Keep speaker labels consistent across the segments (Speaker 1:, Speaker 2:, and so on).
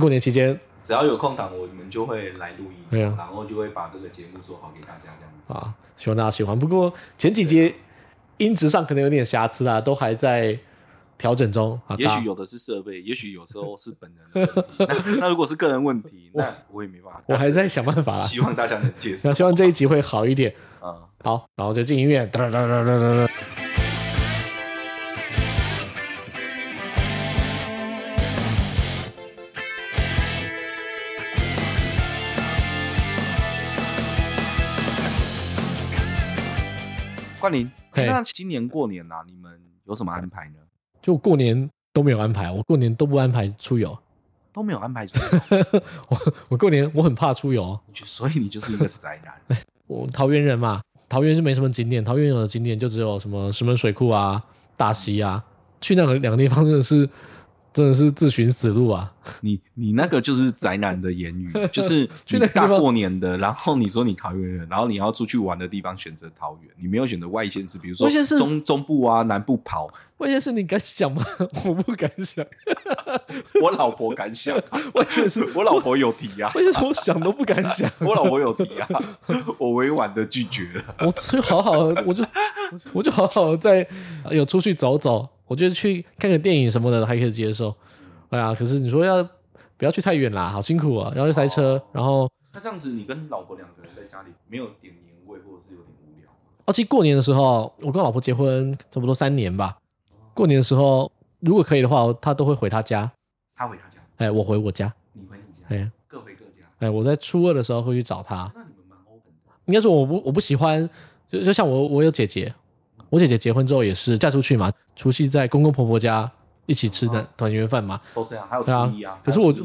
Speaker 1: 过年期间
Speaker 2: 只要有空档，我们就会来录音，
Speaker 1: 对啊，
Speaker 2: 然后就会把这个节目做好给大家这样子
Speaker 1: 啊，希望大家喜欢。不过前几节音质上可能有点瑕疵啊，都还在调整中。
Speaker 2: 也许有的是设备，也许有时候是本人的问题 那。那如果是个人问题，那我也没办法。
Speaker 1: 我还在想办法啦。
Speaker 2: 希望大家能接受。
Speaker 1: 那希望这一集会好一点。
Speaker 2: 嗯，
Speaker 1: 好，然后就进音乐。哒哒哒哒哒哒
Speaker 2: 冠霖，那今年过年呐、啊，你们有什么安排呢？
Speaker 1: 就过年都没有安排，我过年都不安排出游，
Speaker 2: 都没有安排出游。
Speaker 1: 我我过年我很怕出游，
Speaker 2: 所以你就是一个宅男。
Speaker 1: 我桃园人嘛，桃园就没什么景点，桃园有的景点就只有什么石门水库啊、大溪啊，去那个两个地方真的是。真的是自寻死路啊！
Speaker 2: 你你那个就是宅男的言语，就是去大过年的，然后你说你桃园人，然后你要出去玩的地方选择桃园，你没有选择外县市，比如说中中部啊、南部跑。
Speaker 1: 外县市你敢想吗？我不敢想。
Speaker 2: 我老婆敢想。外县市 我老婆有提啊。
Speaker 1: 外县市我想都不敢想。
Speaker 2: 我老婆有提啊，我委婉的拒绝了。
Speaker 1: 我就好好的，我就我就好好的在有出去走走。我觉得去看个电影什么的还可以接受，哎呀，可是你说要不要去太远啦？好辛苦啊，然后又塞车，哦、然后
Speaker 2: 那这样子，你跟老婆两个人在家里没有点年味，或者是有点无聊吗？
Speaker 1: 哦，其实过年的时候，我跟老婆结婚差不多三年吧。过年的时候，如果可以的话，她都会回她家。
Speaker 2: 她回她家，
Speaker 1: 哎，我回我家。
Speaker 2: 你回你家，
Speaker 1: 哎，
Speaker 2: 各回各家。
Speaker 1: 哎，我在初二的时候会去找她。
Speaker 2: 那你们蛮 open 的。
Speaker 1: 应该说我不我不喜欢，就就像我我有姐姐。我姐姐结婚之后也是嫁出去嘛，除夕在公公婆婆家一起吃的团圆饭嘛，
Speaker 2: 都这样，还有初一啊。
Speaker 1: 可是我就，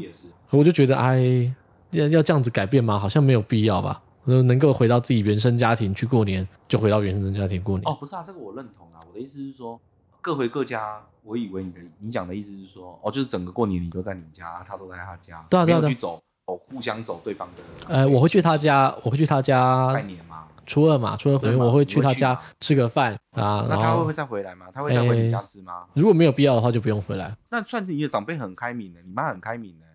Speaker 1: 我就觉得，哎，要要这样子改变吗？好像没有必要吧。能够回到自己原生家庭去过年，就回到原生家庭过年。
Speaker 2: 哦，不是啊，这个我认同啊。我的意思是说，各回各家。我以为你的你讲的意思是说，哦，就是整个过年你都在你家，他都在他家，
Speaker 1: 对啊，对啊，
Speaker 2: 去走，哦，互相走对方的。
Speaker 1: 呃，我会去他家，我会去他家
Speaker 2: 拜年嘛。
Speaker 1: 初二嘛，初二回我会去他家吃个饭啊。
Speaker 2: 那他会不会再回来吗？他会再回你家吃吗？
Speaker 1: 如果没有必要的话，就不用回来。
Speaker 2: 那算你的长辈很开明的，你妈很开明的，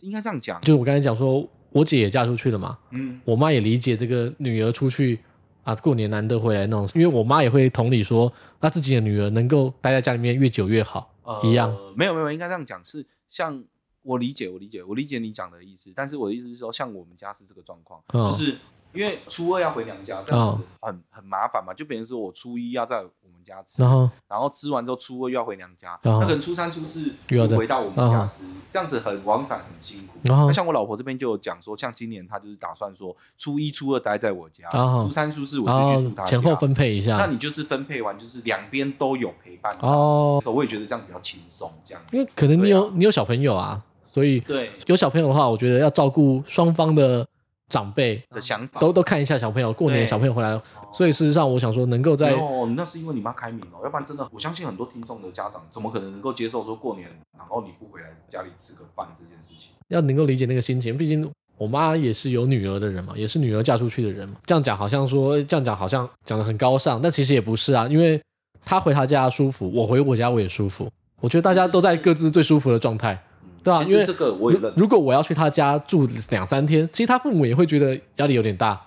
Speaker 2: 应该这样讲。
Speaker 1: 就我刚才讲说，我姐也嫁出去了嘛，
Speaker 2: 嗯，
Speaker 1: 我妈也理解这个女儿出去啊，过年难得回来那种，因为我妈也会同理说，那自己的女儿能够待在家里面越久越好，一样。
Speaker 2: 没有没有，应该这样讲，是像我理解，我理解，我理解你讲的意思，但是我的意思是说，像我们家是这个状况，就是。因为初二要回娘家，这样子很、哦、很麻烦嘛，就比如说我初一要在我们家吃，然后，然后吃完之后初二又要回娘家，那可能初三初四又回到我们家吃，这样子很往返很辛苦。那像我老婆这边就有讲说，像今年她就是打算说初一初二待在我家，初三初四我就去住她家，
Speaker 1: 前后分配一下。
Speaker 2: 那你就是分配完，就是两边都有陪伴哦。所以我也觉得这样比较轻松，这样。
Speaker 1: 因为可能你有你有小朋友啊，所以对有小朋友的话，我觉得要照顾双方的。长辈
Speaker 2: 的想法
Speaker 1: 都都看一下小朋友过年小朋友回来，所以事实上我想说能够在
Speaker 2: 哦，那是因为你妈开明哦，要不然真的我相信很多听众的家长怎么可能能够接受说过年然后你不回来家里吃个饭这件事情？
Speaker 1: 要能够理解那个心情，毕竟我妈也是有女儿的人嘛，也是女儿嫁出去的人嘛。这样讲好像说这样讲好像讲的很高尚，但其实也不是啊，因为她回她家舒服，我回我家我也舒服，我觉得大家都在各自最舒服的状态。对啊，因为这个我也认。如果我要去他家住两三天，其实他父母也会觉得压力有点大。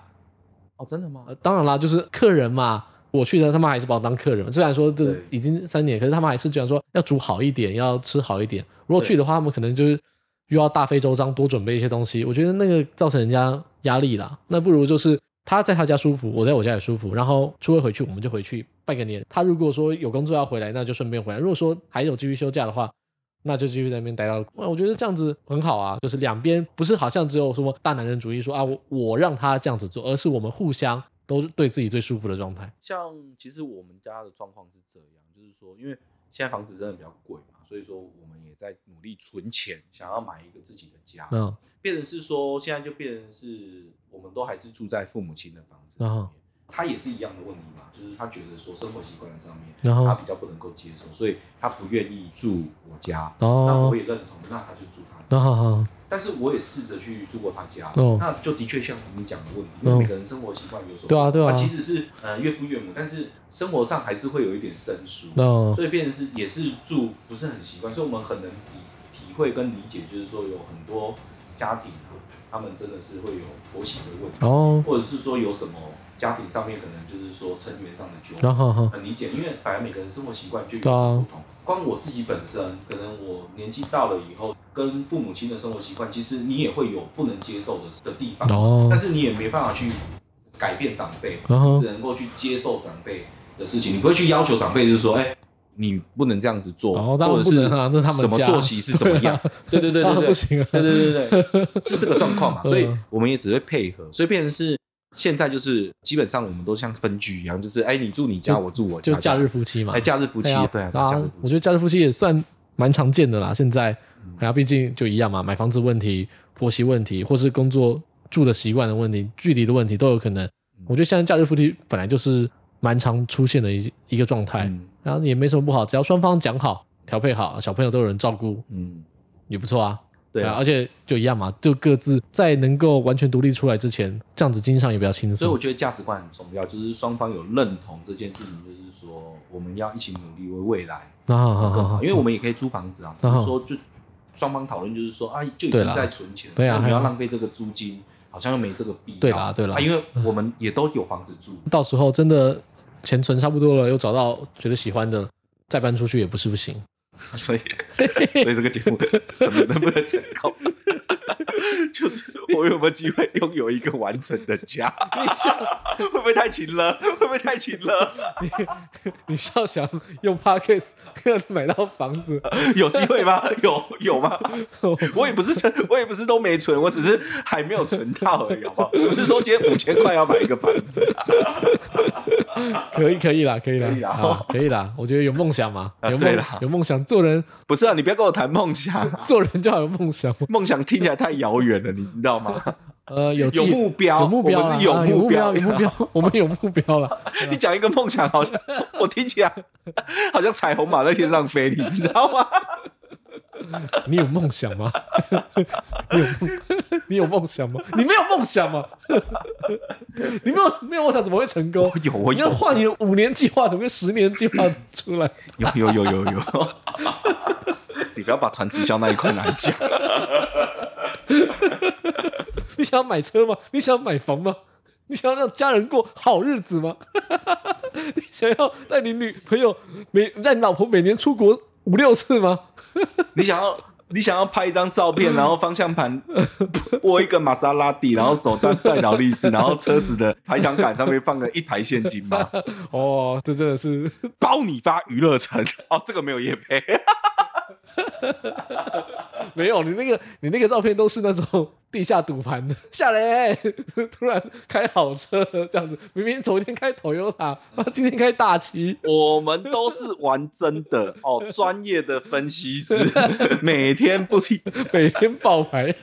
Speaker 2: 哦，真的吗？
Speaker 1: 呃，当然啦，就是客人嘛，我去的他们还是把我当客人。虽然说这已经三年，可是他们还是讲说要煮好一点，要吃好一点。如果去的话，他们可能就是又要大费周章，多准备一些东西。我觉得那个造成人家压力啦。那不如就是他在他家舒服，我在我家也舒服。然后初二回去，我们就回去拜个年。他如果说有工作要回来，那就顺便回来。如果说还有继续休假的话，那就继续在那边待到，我觉得这样子很好啊，就是两边不是好像只有什么大男人主义说啊，我我让他这样子做，而是我们互相都对自己最舒服的状态。
Speaker 2: 像其实我们家的状况是这样，就是说，因为现在房子真的比较贵嘛，所以说我们也在努力存钱，想要买一个自己的家。嗯，变成是说现在就变成是我们都还是住在父母亲的房子里面。嗯他也是一样的问题嘛，就是他觉得说生活习惯上面，然后他比较不能够接受，所以他不愿意住我家。哦，那我也认同，那他就住他家。哦，但是我也试着去住过他家，哦，那就的确像你讲的问题，因为每个人生活习惯有所。对啊，对啊。即使是呃岳父岳母，但是生活上还是会有一点生疏。哦，所以变成是也是住不是很习惯，所以我们很能体体会跟理解，就是说有很多家庭，他们真的是会有婆媳的问题，
Speaker 1: 哦，
Speaker 2: 或者是说有什么家庭上面可能就是说成员上的纠纷，很理解，因为本来每个人生活习惯就有所不同。光我自己本身，可能我年纪到了以后，跟父母亲的生活习惯，其实你也会有不能接受的的地方，哦，但是你也没办法去改变长辈，你只能够去接受长辈的事情，你不会去要求长辈，就是说，哎。你不能这样子做，
Speaker 1: 哦、或者是
Speaker 2: 什么作息是怎么样？对对对对对，
Speaker 1: 不行啊、
Speaker 2: 对对对对，是这个状况嘛？所以我们也只会配合，所以变成是现在就是基本上我们都像分居一样，就是哎，你住你家，我住我家，
Speaker 1: 就假日夫妻嘛。
Speaker 2: 哎，假日夫妻，对啊，
Speaker 1: 啊，我觉得假日夫妻也算蛮常见的啦。现在，哎呀，毕竟就一样嘛，买房子问题、婆媳问题，或是工作住的习惯的问题、距离的问题都有可能。我觉得现在假日夫妻本来就是蛮常出现的一一个状态。然后也没什么不好，只要双方讲好、调配好，小朋友都有人照顾，嗯，也不错啊。对啊，而且就一样嘛，就各自在能够完全独立出来之前，这样子经济上也比较轻松。
Speaker 2: 所以我觉得价值观很重要，就是双方有认同这件事情，就是说我们要一起努力为未来啊，因为我们也可以租房子啊，只是说就双方讨论，就是说啊，就已经在存钱，对啊，不要浪费这个租金，好像又没这个必要。
Speaker 1: 对啦，对啦，
Speaker 2: 因为我们也都有房子住，
Speaker 1: 到时候真的。钱存差不多了，又找到觉得喜欢的，再搬出去也不是不行。
Speaker 2: 所以，所以这个节目怎么能不能成功？就是我有没有机会拥有一个完整的家？会不会太勤了？会不会太勤了？
Speaker 1: 你你笑想用 Podcast 买到房子？
Speaker 2: 有机会吗？有有吗？我也不是存，我也不是都没存，我只是还没有存到而已，好不好？我不是说今天五千块要买一个房子。
Speaker 1: 可以可以啦，可以啦，可以啦，啊、可以啦。我觉得有梦想嘛，有梦、啊、有梦想，做人
Speaker 2: 不是啊？你不要跟我谈梦想，
Speaker 1: 做人就要有梦想。
Speaker 2: 梦想听起来太遥远了，你知道吗？
Speaker 1: 呃，有
Speaker 2: 有目标，
Speaker 1: 有目标，
Speaker 2: 我们是有目标，
Speaker 1: 有目标，我们有目标了。
Speaker 2: 你讲一个梦想，好像我听起来好像彩虹马在天上飞，你知道吗？
Speaker 1: 你有梦想吗？你有你有梦想吗？你没有梦想吗？你没有没有梦想怎么会成功？
Speaker 2: 有我有，
Speaker 1: 你要画你的五年计划，怎么跟十年计划出来？
Speaker 2: 有有有有有，你不要把传直销那一块拿讲。
Speaker 1: 你想要买车吗？你想要买房吗？你想要让家人过好日子吗？你想要带你女朋友每带你老婆每年出国五六次吗？
Speaker 2: 你想要你想要拍一张照片，然后方向盘握一个玛莎拉蒂，然后手搭赛劳力士，然后车子的排挡杆上面放个一排现金吗？
Speaker 1: 哦，这真的是
Speaker 2: 包你发娱乐城哦，这个没有业配。
Speaker 1: 没有，你那个你那个照片都是那种地下赌盘的，下来 突然开好车这样子，明明昨天开 Toyota，今天开大旗。
Speaker 2: 我们都是玩真的哦，专业的分析师，每天不停，
Speaker 1: 每天爆牌。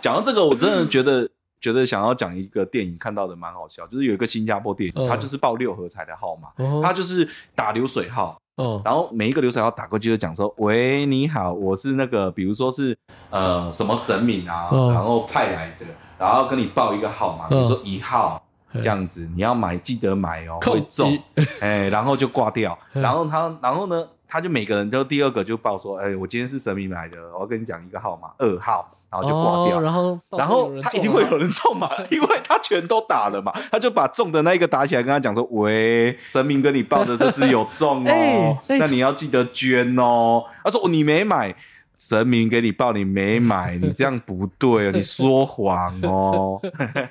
Speaker 2: 讲到这个，我真的觉得觉得想要讲一个电影，看到的蛮好笑，就是有一个新加坡电影，它就是报六合彩的号码，它就是打流水号。哦，然后每一个流水号打过去就讲说：“喂，你好，我是那个，比如说是呃什么神明啊，然后派来的，然后跟你报一个号码，比如说一号这样子，你要买记得买哦，会中，哎，然后就挂掉，然后他，然后呢，他就每个人都第二个就报说，哎，我今天是神明来的，我要跟你讲一个号码，二号。”然后就挂掉，
Speaker 1: 然后
Speaker 2: 然后他一定会有人中嘛，因为他全都打了嘛，他就把中的那一个打起来，跟他讲说：“喂，神明跟你报的这是有中哦，那你要记得捐哦。”他说：“你没买，神明给你报，你没买，你这样不对哦，你说谎哦，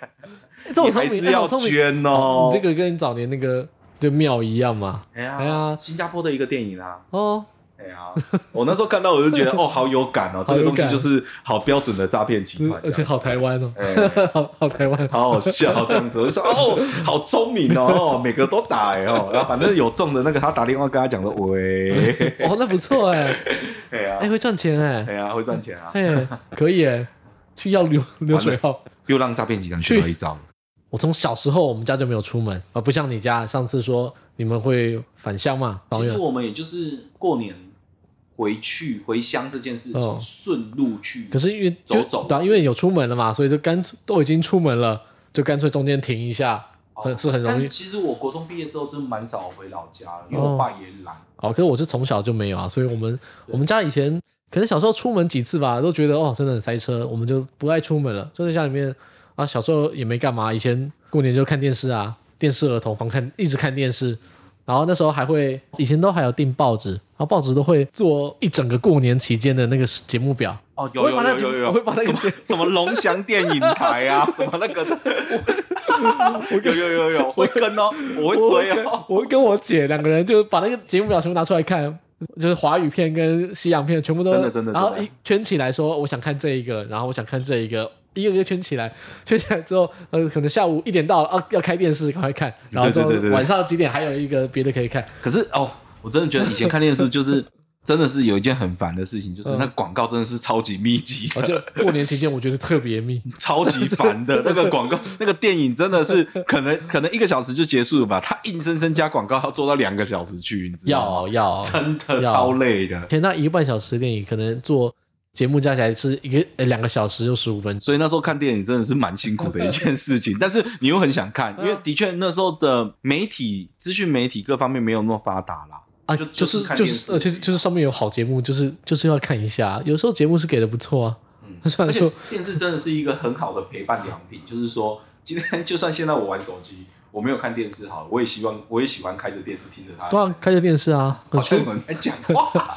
Speaker 2: 你还是要捐哦。”
Speaker 1: 你这个跟早年那个就庙一样嘛？
Speaker 2: 哎呀，新加坡的一个电影啊。哦。哎呀，我那时候看到我就觉得哦，好有感哦，这个东西就是好标准的诈骗集团，
Speaker 1: 而且好台湾哦，好好台湾，
Speaker 2: 好好笑这样子。我就说哦，好聪明哦，每个都打哎哦，然后反正有中的那个，他打电话跟他讲说喂，
Speaker 1: 哦，那不错哎，
Speaker 2: 哎呀，
Speaker 1: 哎会赚钱哎，
Speaker 2: 哎呀会赚钱啊，
Speaker 1: 哎可以哎，去要流流水号，
Speaker 2: 又让诈骗集团学到一招。
Speaker 1: 我从小时候我们家就没有出门，而不像你家上次说你们会返乡嘛。
Speaker 2: 其实我们也就是过年。回去回乡这件事情，顺路去，
Speaker 1: 可是因为走走对，因为有出门了嘛，所以就干脆都已经出门了，就干脆中间停一下，很是很容易。
Speaker 2: 其实我国中毕业之后，真的蛮少回老家了，因为我爸也懒。
Speaker 1: 哦，可是我是从小就没有啊，所以我们我们家以前可能小时候出门几次吧，都觉得哦，真的很塞车，我们就不爱出门了，就在家里面啊。小时候也没干嘛，以前过年就看电视啊，电视儿童房看，一直看电视。然后那时候还会，以前都还有订报纸，然后报纸都会做一整个过年期间的那个节目表。
Speaker 2: 哦，有有有有有，
Speaker 1: 我会把那个
Speaker 2: 什么龙翔电影台啊，什么那个的，我有有有有，会跟哦，我会追哦，
Speaker 1: 我会跟我姐两个人就把那个节目表全部拿出来看，就是华语片跟西洋片全部都
Speaker 2: 真的真的，
Speaker 1: 然后一圈起来说，我想看这一个，然后我想看这一个。一个一个圈起来，圈起来之后，呃，可能下午一点到了，啊，要开电视，赶快看。然后之后晚上几点还有一个别的可以看。
Speaker 2: 可是哦，我真的觉得以前看电视就是 真的是有一件很烦的事情，就是那广告真的是超级密集的。
Speaker 1: 而且过年期间我觉得特别密，
Speaker 2: 超级烦的那个广告，那个电影真的是可能可能一个小时就结束了吧？他硬生生加广告要做到两个小时去，你知道吗？
Speaker 1: 要要，
Speaker 2: 真的超累的。
Speaker 1: 前那一个半小时电影可能做。节目加起来是一个呃两个小时又十五分钟，
Speaker 2: 所以那时候看电影真的是蛮辛苦的一件事情。但是你又很想看，因为的确那时候的媒体、资讯媒体各方面没有那么发达啦。
Speaker 1: 啊，就就是就是，而且就是上面有好节目，就是就是要看一下。有时候节目是给的不错啊。嗯，虽然说
Speaker 2: 电视真的是一个很好的陪伴良品，就是说今天就算现在我玩手机。我没有看电视，好，我也希望，我也喜欢开着电视听着它。
Speaker 1: 对啊，开着电视啊，
Speaker 2: 好像有人在讲话，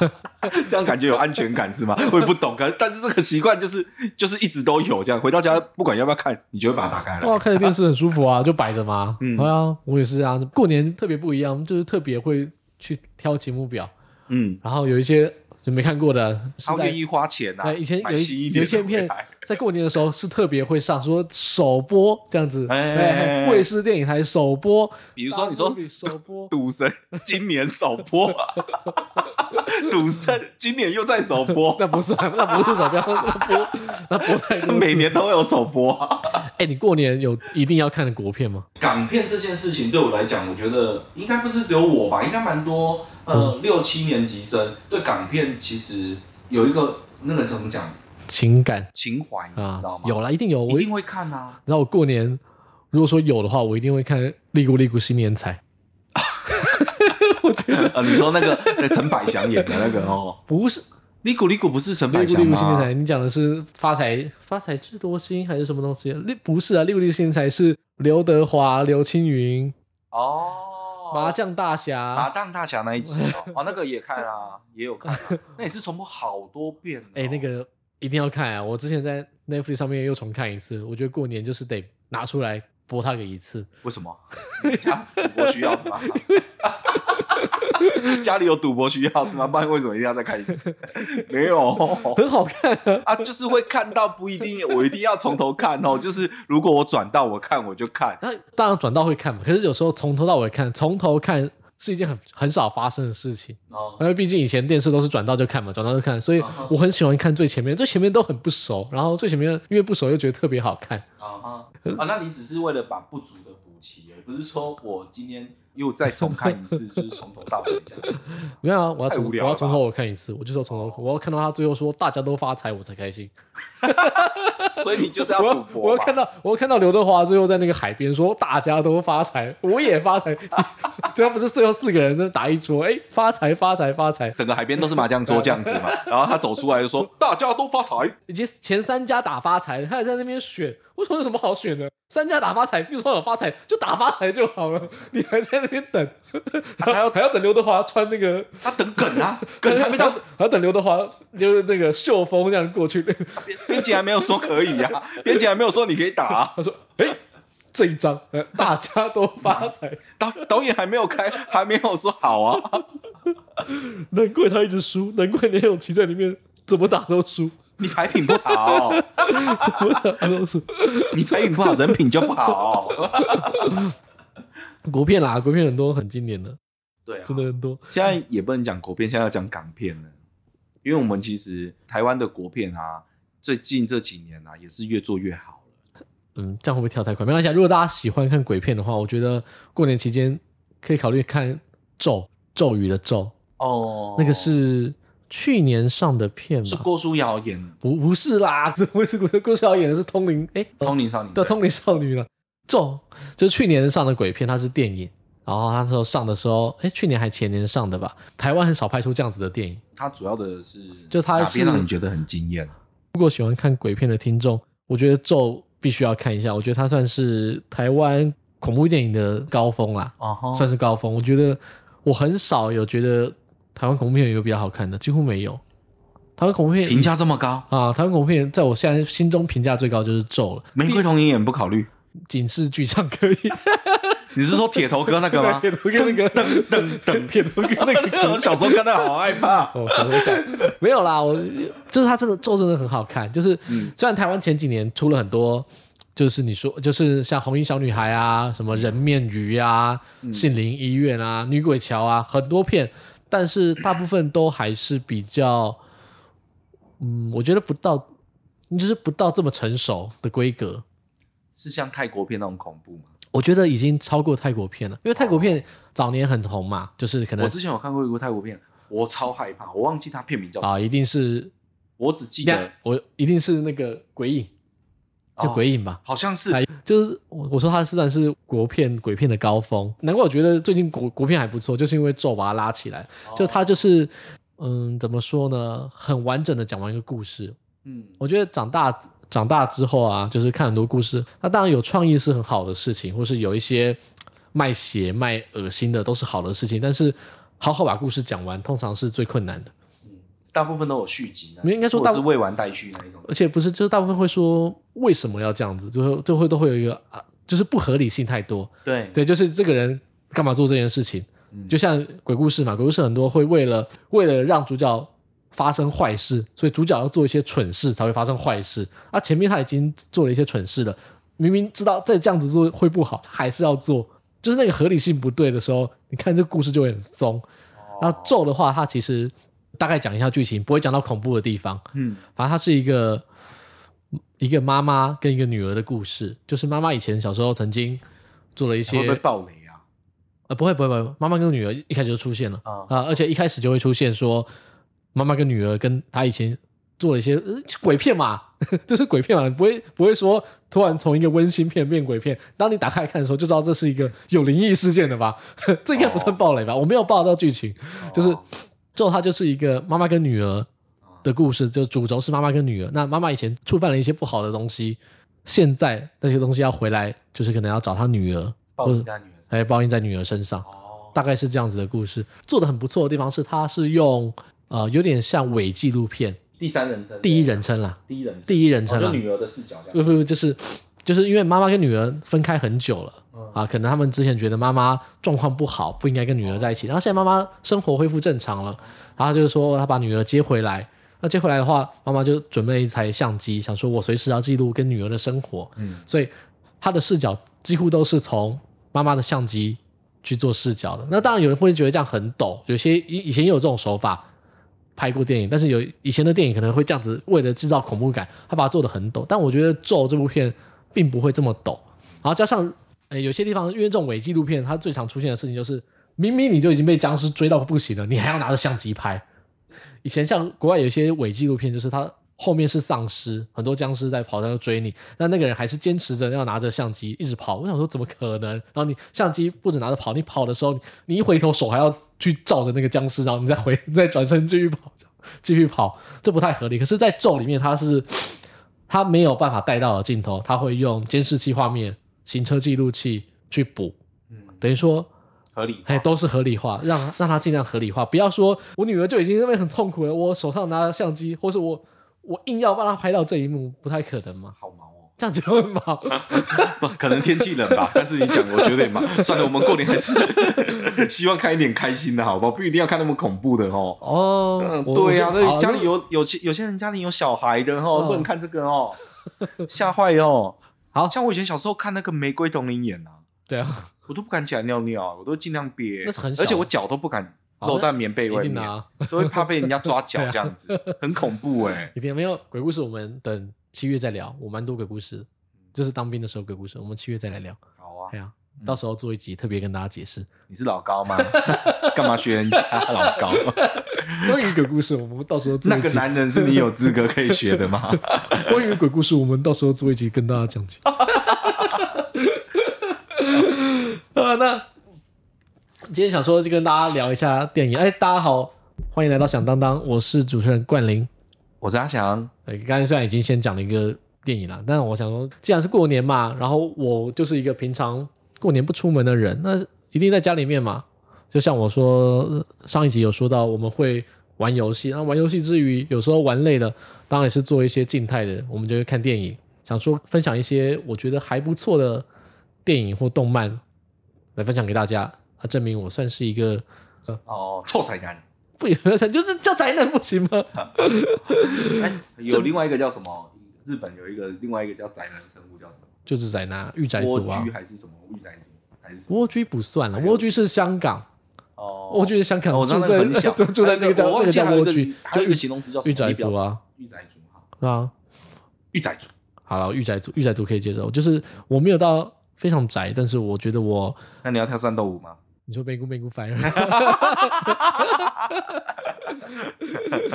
Speaker 2: 这样感觉有安全感是吗？我也不懂，可是但是这个习惯就是就是一直都有这样。回到家不管要不要看，你就会把它打开了。
Speaker 1: 对啊，开着电视很舒服啊，就摆着嘛。嗯，对啊，我也是啊。过年特别不一样，就是特别会去挑节目表。嗯，然后有一些。就没看过的，
Speaker 2: 他愿意花钱啊。
Speaker 1: 以前有一有一些片在过年的时候是特别会上，说首播这样子，哎，卫视电影台首播。
Speaker 2: 比如说，你说首播《赌神》今年首播，《赌神》今年又在首播，
Speaker 1: 那不是，那不是首播，那播那播太多，
Speaker 2: 每年都有首播。
Speaker 1: 哎，你过年有一定要看的国片吗？
Speaker 2: 港片这件事情对我来讲，我觉得应该不是只有我吧，应该蛮多。呃，六七年级生对港片其实有一个那个怎么讲
Speaker 1: 情感
Speaker 2: 情怀，你知道吗？
Speaker 1: 有啦，一定有，我
Speaker 2: 一定会看啊。
Speaker 1: 然后我过年如果说有的话，我一定会看《利古利古新年财》。
Speaker 2: 我觉得，呃，你说那个陈百祥演的那个哦，
Speaker 1: 不是《
Speaker 2: 利古利古》，不是陈百祥吗？利古利古
Speaker 1: 新年财，你讲的是发财发财智多星还是什么东西？利不是啊，《利古利古新年财》是刘德华、刘青云
Speaker 2: 哦。
Speaker 1: 麻将大侠，
Speaker 2: 麻将大侠那一集哦，哦，那个也看啊，也有看，啊，那也是重播好多遍，哦。哎，欸，那个
Speaker 1: 一定要看啊！我之前在 Netflix 上面又重看一次，我觉得过年就是得拿出来播它个一次。
Speaker 2: 为什么？家赌博需要是吗？家里有赌博需要是吗？不然为什么一定要再看一次？没有，
Speaker 1: 很好看啊，
Speaker 2: 啊！就是会看到不一定，我一定要从头看哦。就是如果我转到我看，我就看。
Speaker 1: 那当然转到会看嘛。可是有时候从头到尾看，从头看是一件很很少发生的事情哦。因为毕竟以前电视都是转到就看嘛，转到就看，所以我很喜欢看最前面，最前面都很不熟，然后最前面因为不熟又觉得特别好看
Speaker 2: 啊啊！那你只是为了把不足的补齐，而不是说我今天。又再重看一次，就是从头到尾这样。
Speaker 1: 没有啊，我要从我要从头我看一次，我就说从头，我要看到他最后说大家都发财，我才开心。
Speaker 2: 所以你就是要赌博。
Speaker 1: 我要看到我要看到刘德华最后在那个海边说大家都发财，我也发财。对啊，不是最后四个人在打一桌，哎，发财发财发财，
Speaker 2: 整个海边都是麻将桌这样子嘛。然后他走出来就说 大家都发财，
Speaker 1: 以及前三家打发财，他还在那边选。为什么有什么好选的？三家打发财，就说有发财，就打发财就好了。你还在那边等，还要 还要等刘德华穿那个，
Speaker 2: 他等梗啊，梗还没到，还
Speaker 1: 要等刘德华就是那个秀峰这样过去。编
Speaker 2: 编辑还没有说可以呀、啊，编辑还没有说你可以打、啊。
Speaker 1: 他说：“哎、欸，这一张，大家都发财。”
Speaker 2: 导导演还没有开，还没有说好啊。
Speaker 1: 难怪他一直输，难怪连咏琪在里面怎么打都输。
Speaker 2: 你牌品不好，你牌品不好，人品就不好。
Speaker 1: 国片啦，国片很多很经典的，
Speaker 2: 对啊，
Speaker 1: 真的很多。
Speaker 2: 现在也不能讲国片，现在要讲港片了。因为我们其实台湾的国片啊，最近这几年啊，也是越做越好了。
Speaker 1: 嗯，这样会不会跳太快？没关系，如果大家喜欢看鬼片的话，我觉得过年期间可以考虑看咒咒语的咒哦，那个是。去年上的片
Speaker 2: 是郭书瑶演的，
Speaker 1: 不不是啦，怎么会是郭书瑶演的？是通灵哎，
Speaker 2: 通灵少女，
Speaker 1: 对，通灵少女了。咒就是去年上的鬼片，它是电影，然后它那时候上的时候，哎，去年还前年上的吧？台湾很少拍出这样子的电影。
Speaker 2: 它主要的是，
Speaker 1: 就它是
Speaker 2: 让你觉得很惊艳。
Speaker 1: 如果喜欢看鬼片的听众，我觉得咒必须要看一下。我觉得它算是台湾恐怖电影的高峰啦，uh huh. 算是高峰。我觉得我很少有觉得台湾恐怖片有比较好看的，几乎没有。台湾恐怖片
Speaker 2: 评价这么高
Speaker 1: 啊！台湾恐怖片在我现在心中评价最高就是咒了。
Speaker 2: 玫瑰童影也不考虑，
Speaker 1: 警示剧场可以。
Speaker 2: 你是说铁头哥那个吗？
Speaker 1: 铁头哥那个噔噔噔，铁头哥那个，
Speaker 2: 我小时候看到好害怕。
Speaker 1: 哦，小时候想没有啦，我就是他真的咒真的很好看。就是、嗯、虽然台湾前几年出了很多，就是你说就是像红衣小女孩啊，什么人面鱼啊，嗯、杏林医院啊，女鬼桥啊，很多片，但是大部分都还是比较。嗯，我觉得不到，就是不到这么成熟的规格，
Speaker 2: 是像泰国片那种恐怖吗？
Speaker 1: 我觉得已经超过泰国片了，因为泰国片早年很红嘛，就是可能
Speaker 2: 我之前有看过一部泰国片，我超害怕，我忘记它片名叫什么
Speaker 1: 啊，一定是，
Speaker 2: 我只记得
Speaker 1: 我一定是那个鬼影，就鬼影吧，
Speaker 2: 哦、好像是，
Speaker 1: 就是我我说它虽然是国片鬼片的高峰，难怪我觉得最近国国片还不错，就是因为咒把它拉起来，哦、就它就是。嗯，怎么说呢？很完整的讲完一个故事。嗯，我觉得长大长大之后啊，就是看很多故事，那当然有创意是很好的事情，或是有一些卖血卖恶心的都是好的事情。但是好好把故事讲完，通常是最困难的。
Speaker 2: 嗯，大部分都有续集，
Speaker 1: 没应该说大
Speaker 2: 是未完待续那一种。
Speaker 1: 而且不是，就是大部分会说为什么要这样子，最后最后都会有一个啊，就是不合理性太多。
Speaker 2: 对
Speaker 1: 对，就是这个人干嘛做这件事情。嗯就像鬼故事嘛，鬼故事很多会为了为了让主角发生坏事，所以主角要做一些蠢事才会发生坏事。啊，前面他已经做了一些蠢事了，明明知道再这样子做会不好，他还是要做，就是那个合理性不对的时候，你看这个故事就会很松。然后咒的话，它其实大概讲一下剧情，不会讲到恐怖的地方。嗯，反正它是一个一个妈妈跟一个女儿的故事，就是妈妈以前小时候曾经做了一些。
Speaker 2: 会不会爆雷？
Speaker 1: 呃，不会，不会，不会。妈妈跟女儿一开始就出现了啊、呃，而且一开始就会出现说，妈妈跟女儿跟她以前做了一些、呃、鬼片嘛，这是鬼片嘛，不会不会说突然从一个温馨片变鬼片。当你打开来看的时候，就知道这是一个有灵异事件的吧？这应该不算暴雷吧？哦、我没有爆到剧情，就是最后它就是一个妈妈跟女儿的故事，就主轴是妈妈跟女儿。那妈妈以前触犯了一些不好的东西，现在那些东西要回来，就是可能要找她女儿，
Speaker 2: 报应她女儿。
Speaker 1: 还报应在女儿身上，大概是这样子的故事。做的很不错的地方是，它是用呃有点像伪纪录片，
Speaker 2: 第三人称，
Speaker 1: 第一人称啦，
Speaker 2: 第一人，
Speaker 1: 第一人称啦，
Speaker 2: 就女儿的视角。
Speaker 1: 不不不，就是就是因为妈妈跟女儿分开很久了啊，可能他们之前觉得妈妈状况不好，不应该跟女儿在一起。然后现在妈妈生活恢复正常了，然后就是说他把女儿接回来。那接回来的话，妈妈就准备了一台相机，想说我随时要记录跟女儿的生活。嗯，所以他的视角几乎都是从。妈妈的相机去做视角的，那当然有人会觉得这样很抖。有些以以前也有这种手法拍过电影，但是有以前的电影可能会这样子，为了制造恐怖感，他把它做的很抖。但我觉得《咒》这部片并不会这么抖。然后加上，诶，有些地方因为这种伪纪录片，它最常出现的事情就是，明明你就已经被僵尸追到不行了，你还要拿着相机拍。以前像国外有些伪纪录片，就是他。后面是丧尸，很多僵尸在跑，在那追你。但那个人还是坚持着要拿着相机一直跑。我想说，怎么可能？然后你相机不止拿着跑，你跑的时候，你一回头手还要去照着那个僵尸，然后你再回，再转身继续跑，继续跑，这不太合理。可是，在咒里面，它是它没有办法带到的镜头，他会用监视器画面、行车记录器去补，嗯，等于说
Speaker 2: 合理，
Speaker 1: 哎，都是合理化，让让他尽量合理化。不要说我女儿就已经那边很痛苦了，我手上拿着相机，或是我。我硬要帮她拍到这一幕，不太可能嘛？
Speaker 2: 好
Speaker 1: 这样就会毛。
Speaker 2: 可能天气冷吧，但是你讲，我觉得也毛。算了，我们过年还是 希望看一点开心的，好不好？不一定要看那么恐怖的哦。哦，对呀，那家里有有些有些人家里有小孩的哦，不能看这个哦，吓坏哦。好像我以前小时候看那个《玫瑰瞳铃眼》啊，对啊，我都不敢起来尿尿，我都尽量憋，那是很，而且我脚都不敢。露在棉被外面，都会怕被人家抓脚，这样子很恐怖哎。
Speaker 1: 一定没有鬼故事，我们等七月再聊。我蛮多鬼故事，就是当兵的时候鬼故事，我们七月再来聊。
Speaker 2: 好啊，
Speaker 1: 对啊，到时候做一集特别跟大家解释。
Speaker 2: 你是老高吗？干嘛学人家老高？
Speaker 1: 关于鬼故事，我们到时候做
Speaker 2: 那个男人是你有资格可以学的吗？
Speaker 1: 关于鬼故事，我们到时候做一集跟大家讲解。啊，那今天想说就跟大家聊一下电影。哎，大家好，欢迎来到响当当，我是主持人冠霖，
Speaker 2: 我是阿翔。
Speaker 1: 刚才虽然已经先讲了一个电影了，但是我想说，既然是过年嘛，然后我就是一个平常过年不出门的人，那一定在家里面嘛。就像我说上一集有说到，我们会玩游戏，那玩游戏之余，有时候玩累了，当然也是做一些静态的，我们就会看电影。想说分享一些我觉得还不错的电影或动漫来分享给大家，啊，证明我算是一个
Speaker 2: 哦臭宅男，
Speaker 1: 不也就是叫宅男不行吗？
Speaker 2: 欸、有另外一个叫什么？日本有一个另外一个叫宅男称呼叫什么？
Speaker 1: 就是宅男御宅族啊，
Speaker 2: 还是什么御宅族还是
Speaker 1: 蜗居不算了，蜗居是香港。
Speaker 2: 哦，
Speaker 1: 蜗居是香港，
Speaker 2: 我住在
Speaker 1: 住 住在那个叫那个叫蜗居，
Speaker 2: 就一个形容词叫
Speaker 1: 御宅族啊，
Speaker 2: 御宅族
Speaker 1: 哈啊，
Speaker 2: 御宅族。
Speaker 1: 好了，御宅族，御宅族可以接受，就是我没有到非常宅，但是我觉得我。
Speaker 2: 那你要跳战斗舞吗？
Speaker 1: 你说美姑美姑反应，哈哈哈哈哈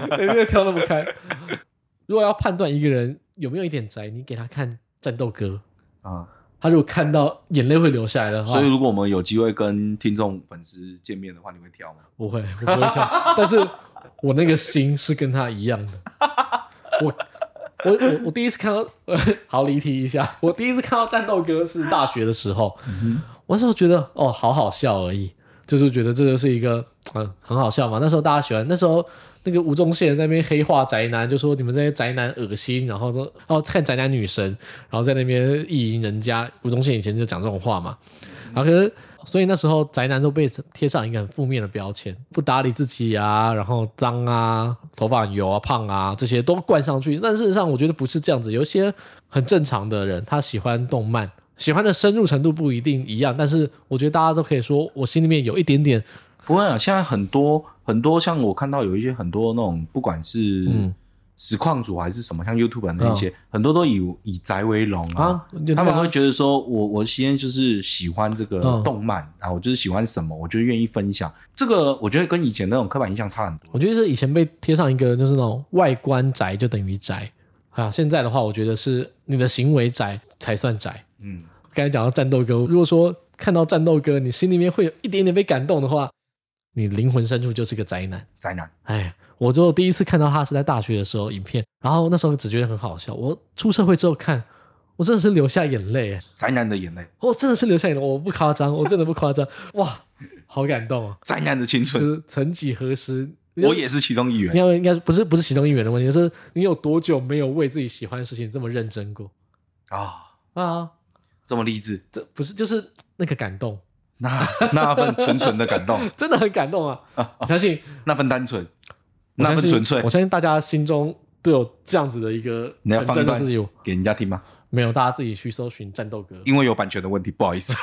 Speaker 1: 哈！没有跳那么开。如果要判断一个人有没有一点宅，你给他看战斗歌啊，他如果看到眼泪会流下来的话，
Speaker 2: 所以如果我们有机会跟听众粉丝见面的话，你会跳吗？
Speaker 1: 不会，我不会跳。但是我那个心是跟他一样的，我。我我我第一次看到，好离题一下。我第一次看到战斗歌是大学的时候，嗯、我那时候觉得哦，好好笑而已，就是觉得这就是一个嗯很好笑嘛。那时候大家喜欢，那时候那个吴宗宪那边黑化宅男，就说你们这些宅男恶心，然后说哦看宅男女神，然后在那边意淫人家。吴宗宪以前就讲这种话嘛，然后可是。所以那时候宅男都被贴上一个很负面的标签，不打理自己啊，然后脏啊，头发油啊，胖啊，这些都灌上去。但事实上，我觉得不是这样子。有一些很正常的人，他喜欢动漫，喜欢的深入程度不一定一样，但是我觉得大家都可以说，我心里面有一点点。
Speaker 2: 不会啊，现在很多很多，像我看到有一些很多那种，不管是嗯。实况组还是什么，像 YouTube 那些，哦、很多都以以宅为荣啊。啊他们会觉得说，我我先就是喜欢这个动漫、嗯、啊，我就是喜欢什么，我就愿意分享。这个我觉得跟以前那种刻板印象差很多。
Speaker 1: 我觉得是以前被贴上一个就是那种外观宅就等于宅啊，现在的话，我觉得是你的行为宅才算宅。嗯，刚才讲到战斗哥，如果说看到战斗哥，你心里面会有一点点被感动的话，你灵魂深处就是个宅男。
Speaker 2: 宅男，
Speaker 1: 哎。我就第一次看到他是在大学的时候影片，然后那时候只觉得很好笑。我出社会之后看，我真的是流下眼泪，
Speaker 2: 宅男的眼泪，
Speaker 1: 我真的是流下眼泪，我不夸张，我真的不夸张，哇，好感动啊！
Speaker 2: 宅男的青春，
Speaker 1: 就是曾几何时，
Speaker 2: 我也是其中一员。
Speaker 1: 应该应该不是不是其中一员的问题，就是你有多久没有为自己喜欢的事情这么认真过
Speaker 2: 啊
Speaker 1: 啊，
Speaker 2: 这么励志？
Speaker 1: 这不是就是那个感动，
Speaker 2: 那那份纯纯的感动，
Speaker 1: 真的很感动啊！我相信
Speaker 2: 那份单纯。
Speaker 1: 那
Speaker 2: 份纯粹，
Speaker 1: 我相信大家心中都有这样子的一个。
Speaker 2: 你要放一段给人家听吗？
Speaker 1: 没有，大家自己去搜寻战斗歌。
Speaker 2: 因为有版权的问题，不好意思。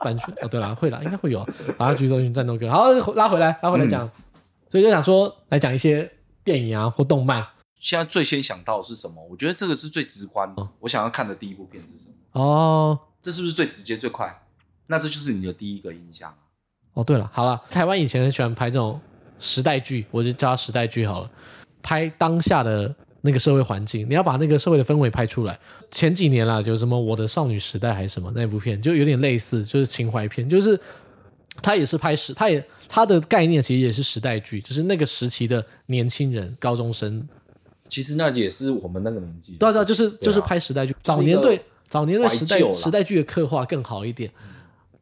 Speaker 1: 版权哦，对了，会啦，应该会有。大家去搜寻战斗歌，好，拉回来，拉回来讲。嗯、所以就想说，来讲一些电影啊或动漫。
Speaker 2: 现在最先想到的是什么？我觉得这个是最直观的。哦、我想要看的第一部片是什么？
Speaker 1: 哦，
Speaker 2: 这是不是最直接最快？那这就是你的第一个印象。
Speaker 1: 哦，对了，好了，台湾以前很喜欢拍这种。时代剧，我就叫它时代剧好了。拍当下的那个社会环境，你要把那个社会的氛围拍出来。前几年啦，就什么《我的少女时代》还是什么那部片，就有点类似，就是情怀片，就是它也是拍时，它也它的概念其实也是时代剧，就是那个时期的年轻人、高中生。
Speaker 2: 其实那也是我们那个年纪，
Speaker 1: 对对，就是就是拍时代剧。早年对早年的时代时代剧的刻画更好一点，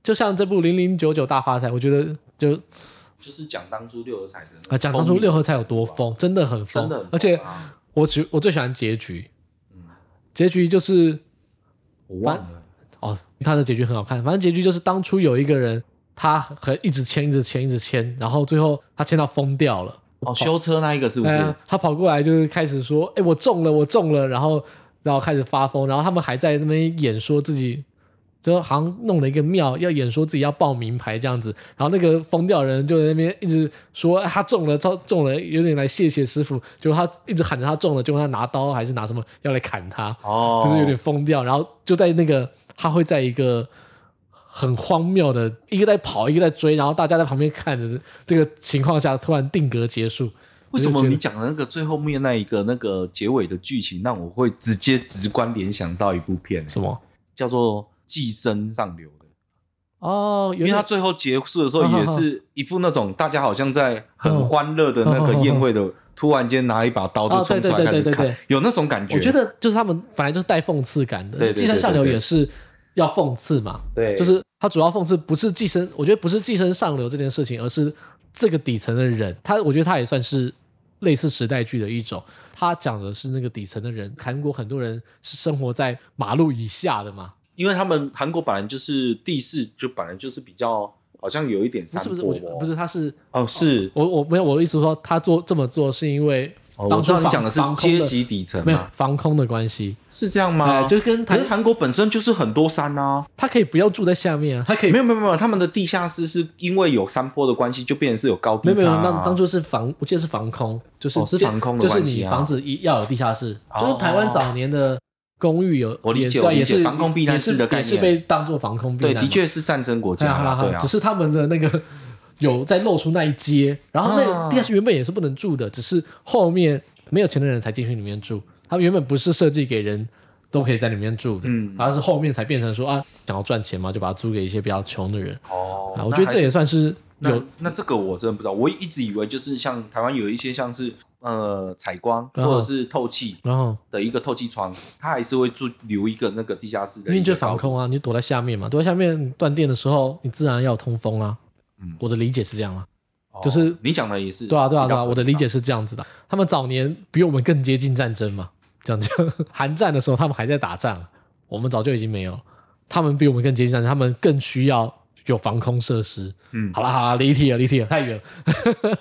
Speaker 1: 就像这部《零零九九大发财》，我觉得就。
Speaker 2: 就是讲当初六合彩的
Speaker 1: 啊，讲当初六合彩有多疯，真的很疯，真的而且我喜我最喜欢结局，嗯，结局就是
Speaker 2: 我忘了
Speaker 1: 哦，他的结局很好看，反正结局就是当初有一个人，他很一直签，一直签，一直签，然后最后他签到疯掉了。
Speaker 2: 哦，修车那一个是不是？哎，
Speaker 1: 他跑过来就是开始说：“哎，我中了，我中了。”然后然后开始发疯，然后他们还在那边演说自己。就好像弄了一个庙，要演说自己要报名牌这样子，然后那个疯掉人就在那边一直说他中了，中中了，有点来谢谢师傅。就他一直喊着他中了，就问他拿刀还是拿什么要来砍他，哦，就是有点疯掉。然后就在那个他会在一个很荒谬的一个在跑，一个在追，然后大家在旁边看着这个情况下，突然定格结束。
Speaker 2: 为什么你讲的那个最后面那一个那个结尾的剧情，让我会直接直观联想到一部片？
Speaker 1: 什么？
Speaker 2: 叫做。寄生上流的
Speaker 1: 哦，
Speaker 2: 因为他最后结束的时候也是一副那种大家好像在很欢乐的那个宴会的，突然间拿一把刀就冲出来开始砍，有那种感觉。
Speaker 1: 我觉得就是他们本来就是带讽刺感的，《寄生上流》也是要讽刺嘛。对，就是他主要讽刺不是寄生，我觉得不是寄生上流这件事情，而是这个底层的人。他我觉得他也算是类似时代剧的一种，他讲的是那个底层的人。韩国很多人是生活在马路以下的嘛。
Speaker 2: 因为他们韩国本来就是地势，就本来就是比较好像有一点山坡，是不是？
Speaker 1: 不是，他是
Speaker 2: 哦，是
Speaker 1: 我我没有我的意思说他做这么做是因为当初
Speaker 2: 你讲的是阶级底层，
Speaker 1: 没有防空的关系，
Speaker 2: 是这样吗？
Speaker 1: 就跟
Speaker 2: 可是韩国本身就是很多山啊，
Speaker 1: 他可以不要住在下面啊，他可以
Speaker 2: 没有没有没有，他们的地下室是因为有山坡的关系，就变成是有高低差。没有没有，
Speaker 1: 当当初是防，我记得是防空，就是
Speaker 2: 是防空的关系，
Speaker 1: 就是你房子一要有地下室，就是台湾早年的。公寓有，
Speaker 2: 我理解，也是防空避难室的概
Speaker 1: 念，也是被当做防空避难。
Speaker 2: 对，的确是战争国家，
Speaker 1: 只是他们的那个有在露出那一阶，然后那地下室原本也是不能住的，只是后面没有钱的人才进去里面住。他们原本不是设计给人都可以在里面住的，嗯，而是后面才变成说啊，想要赚钱嘛，就把它租给一些比较穷的人。哦，我觉得这也算是有。
Speaker 2: 那这个我真的不知道，我一直以为就是像台湾有一些像是。呃，采光或者是透气，然后的一个透气窗，它还是会住留一个那个地下室的，
Speaker 1: 因为就防空啊，你躲在下面嘛，躲在下面断电的时候，你自然要通风啊。嗯，我的理解是这样啊，就是
Speaker 2: 你讲的也是，
Speaker 1: 对啊，对啊，对啊，我的理解是这样子的。他们早年比我们更接近战争嘛，这样讲，韩战的时候他们还在打仗，我们早就已经没有。他们比我们更接近战争，他们更需要有防空设施。嗯，好了好了，离题了离题了，太远了。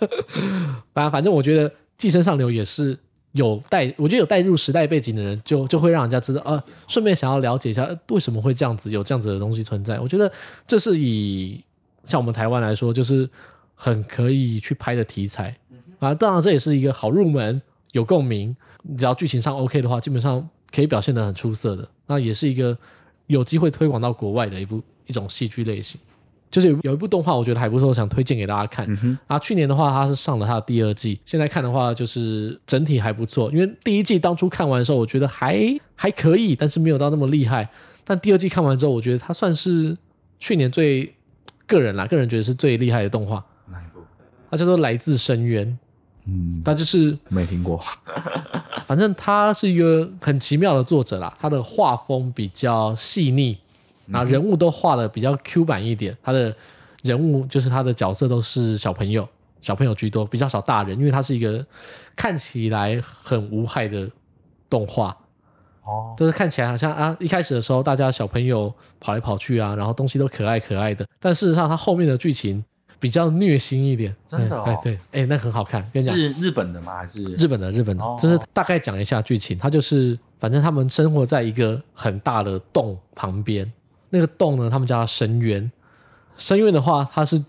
Speaker 1: 反正反正我觉得。寄生上流也是有带，我觉得有带入时代背景的人就，就就会让人家知道啊，顺便想要了解一下为什么会这样子，有这样子的东西存在。我觉得这是以像我们台湾来说，就是很可以去拍的题材啊。当然，这也是一个好入门，有共鸣。你只要剧情上 OK 的话，基本上可以表现的很出色的。那也是一个有机会推广到国外的一部一种戏剧类型。就是有一部动画，我觉得还不错，想推荐给大家看。嗯、啊，去年的话，它是上了它的第二季，现在看的话，就是整体还不错。因为第一季当初看完的时候，我觉得还还可以，但是没有到那么厉害。但第二季看完之后，我觉得它算是去年最个人啦，个人觉得是最厉害的动画。
Speaker 2: 哪一部？
Speaker 1: 它叫做《来自深渊》。嗯，它就是
Speaker 2: 没听过。
Speaker 1: 反正他是一个很奇妙的作者啦，他的画风比较细腻。啊，人物都画的比较 Q 版一点，他的人物就是他的角色都是小朋友，小朋友居多，比较少大人，因为他是一个看起来很无害的动画，哦，就是看起来好像啊，一开始的时候大家小朋友跑来跑去啊，然后东西都可爱可爱的，但事实上它后面的剧情比较虐心一点，
Speaker 2: 真的、哦，
Speaker 1: 哎对，哎那很好看，跟你讲，
Speaker 2: 是日本的吗？还是
Speaker 1: 日本的？日本的，哦、就是大概讲一下剧情，它就是反正他们生活在一个很大的洞旁边。那个洞呢，他们叫它深渊。深渊的话，它是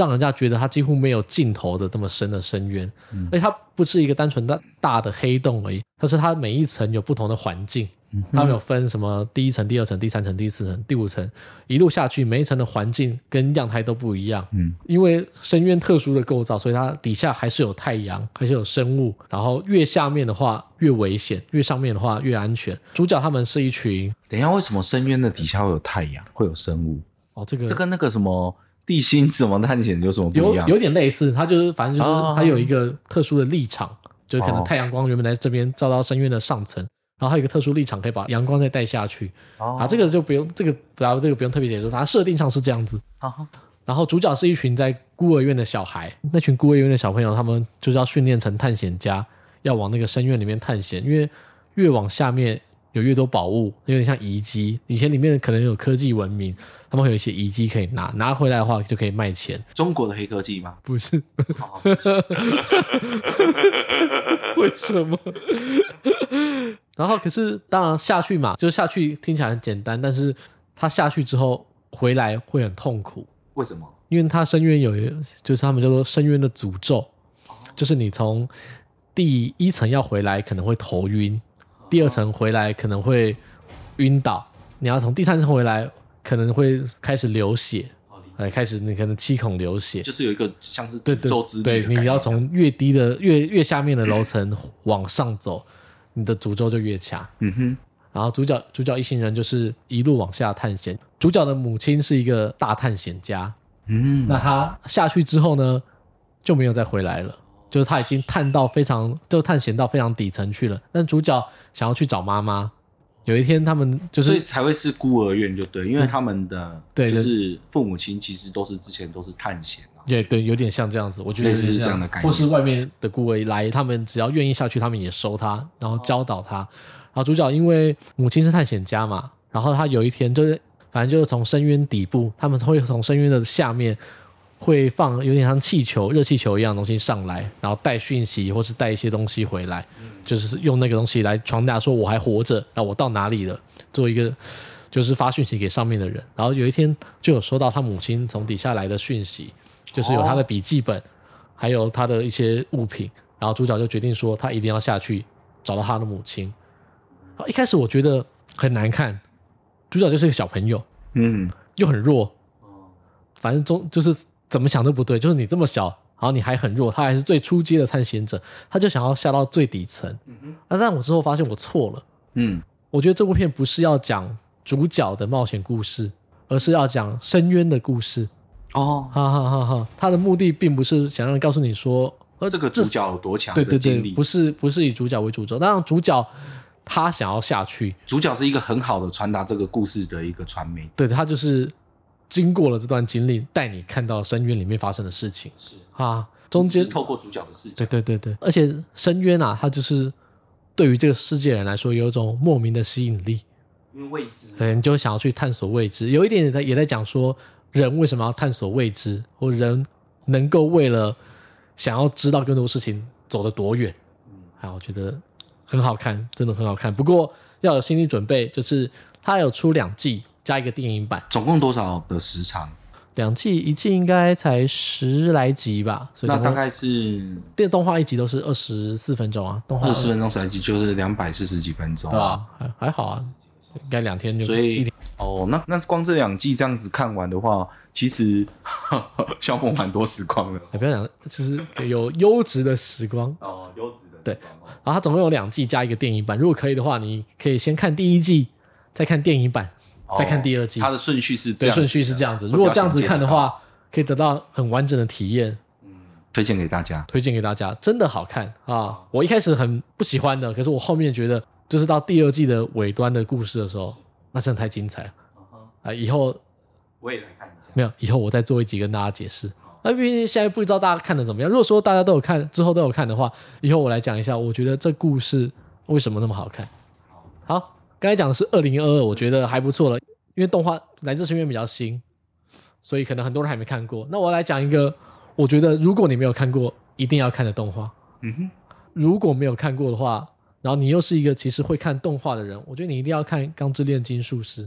Speaker 1: 让人家觉得它几乎没有尽头的这么深的深渊，嗯、而且它不是一个单纯的大的黑洞而已，它是它每一层有不同的环境。他们有分什么第一层、第二层、第三层、第四层、第五层，一路下去，每一层的环境跟样态都不一样。嗯，因为深渊特殊的构造，所以它底下还是有太阳，还是有生物。然后越下面的话越危险，越上面的话越安全。主角他们是一群。
Speaker 2: 等一下，为什么深渊的底下会有太阳，会有生物？
Speaker 1: 哦，这个
Speaker 2: 这跟那个什么地心什么探险有什么不一样？
Speaker 1: 有有点类似，它就是反正就是它有一个特殊的立场，哦、就是可能太阳光原本在这边照到深渊的上层。然后还有一个特殊立场，可以把阳光再带下去。哦、啊，这个就不用这个，然后这个不用特别解释，它设定上是这样子。哦、然后主角是一群在孤儿院的小孩，那群孤儿院的小朋友，他们就是要训练成探险家，要往那个深渊里面探险，因为越往下面有越多宝物，有点像遗迹。以前里面可能有科技文明，他们会有一些遗迹可以拿，拿回来的话就可以卖钱。
Speaker 2: 中国的黑科技吗？
Speaker 1: 不是。为什么？然后可是当然下去嘛，就下去听起来很简单，但是他下去之后回来会很痛苦。
Speaker 2: 为什么？
Speaker 1: 因为他深渊有一个，就是他们叫做深渊的诅咒，就是你从第一层要回来可能会头晕，第二层回来可能会晕倒，你要从第三层回来可能会开始流血，哎，开始你可能七孔流血，
Speaker 2: 就是有一个像是诅咒之力。对，
Speaker 1: 你要从越低的越越下面的楼层往上走。你的诅咒就越强，嗯哼，然后主角主角一行人就是一路往下探险。主角的母亲是一个大探险家，嗯，那他下去之后呢，就没有再回来了。就是他已经探到非常，就探险到非常底层去了。但主角想要去找妈妈。有一天，他们就是
Speaker 2: 所以才会是孤儿院，就对，因为他们的对，就是父母亲其实都是之前都是探险啊。
Speaker 1: 对对，有点像这样子，我觉得是这样的感觉。或是外面的孤儿来，他们只要愿意下去，他们也收他，然后教导他。然后主角因为母亲是探险家嘛，然后他有一天就是，反正就是从深渊底部，他们会从深渊的下面。会放有点像气球、热气球一样的东西上来，然后带讯息或是带一些东西回来，就是用那个东西来传达说我还活着，然后我到哪里了，做一个就是发讯息给上面的人。然后有一天就有收到他母亲从底下来的讯息，就是有他的笔记本，还有他的一些物品。然后主角就决定说他一定要下去找到他的母亲。一开始我觉得很难看，主角就是个小朋友，嗯，又很弱，反正中就是。怎么想都不对，就是你这么小，然后你还很弱，他还是最初阶的探险者，他就想要下到最底层。嗯哼。那但我之后发现我错了。嗯。我觉得这部片不是要讲主角的冒险故事，而是要讲深渊的故事。哦。哈哈哈哈！他的目的并不是想让人告诉你说，
Speaker 2: 呃，这个主角有多强。
Speaker 1: 对对对，不是不是以主角为主轴，当然主角他想要下去，
Speaker 2: 主角是一个很好的传达这个故事的一个传媒。
Speaker 1: 对，他就是。经过了这段经历，带你看到深渊里面发生的事情，是啊，中间
Speaker 2: 透过主角的视角，
Speaker 1: 对对对对，而且深渊啊，它就是对于这个世界人来说有一种莫名的吸引力，
Speaker 2: 因为未知，
Speaker 1: 对，你就想要去探索未知。有一点也在也在讲说，人为什么要探索未知，或人能够为了想要知道更多事情走得多远。嗯，好，我觉得很好看，真的很好看。不过要有心理准备，就是它有出两季。加一个电影版，
Speaker 2: 总共多少的时长？
Speaker 1: 两季，一季应该才十来集吧。所以
Speaker 2: 那大概是
Speaker 1: 电动画一集都是二十四分钟啊，动画
Speaker 2: 二十分钟十来集就是两百四十几分钟，
Speaker 1: 对啊，还还好啊，应该两天就所以
Speaker 2: 哦，那那光这两季这样子看完的话，其实 消磨蛮多时光的。
Speaker 1: 也不要讲，就是有优质的时光
Speaker 2: 哦，优质的
Speaker 1: 对。然后它总共有两季加一个电影版，如果可以的话，你可以先看第一季，再看电影版。再看第二季，
Speaker 2: 它的顺序是这样，
Speaker 1: 顺序是这样子。如果这样子看的话，可以得到很完整的体验。
Speaker 2: 嗯，推荐给大家，
Speaker 1: 推荐给大家，真的好看啊！我一开始很不喜欢的，可是我后面觉得，就是到第二季的尾端的故事的时候，那真的太精彩了啊！以后
Speaker 2: 我也来看一下，
Speaker 1: 没有，以后我再做一集跟大家解释。那毕竟现在不知道大家看的怎么样。如果说大家都有看，之后都有看的话，以后我来讲一下，我觉得这故事为什么那么好看。好。刚才讲的是二零二二，我觉得还不错了，因为动画《来自深渊》比较新，所以可能很多人还没看过。那我来讲一个，我觉得如果你没有看过，一定要看的动画。嗯哼，如果没有看过的话，然后你又是一个其实会看动画的人，我觉得你一定要看《钢之炼金术师》。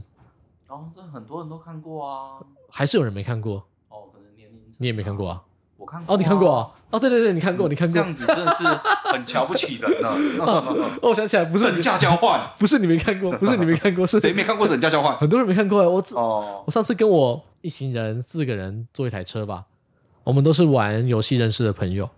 Speaker 2: 哦，这很多人都看过啊，
Speaker 1: 还是有人没看过？
Speaker 2: 哦，可能年龄
Speaker 1: 你也没看过啊。
Speaker 2: 我看过、啊、
Speaker 1: 哦，你看过啊？哦，对对对，你看过，你看过，
Speaker 2: 这样子真的是很瞧不起人呢、啊。
Speaker 1: 哦，我想起来，不是
Speaker 2: 等价交换，
Speaker 1: 不是你没看过，不是你没看过，是
Speaker 2: 谁没看过等价交换？
Speaker 1: 很多人没看过。我哦，我上次跟我一行人四个人坐一台车吧，我们都是玩游戏认识的朋友。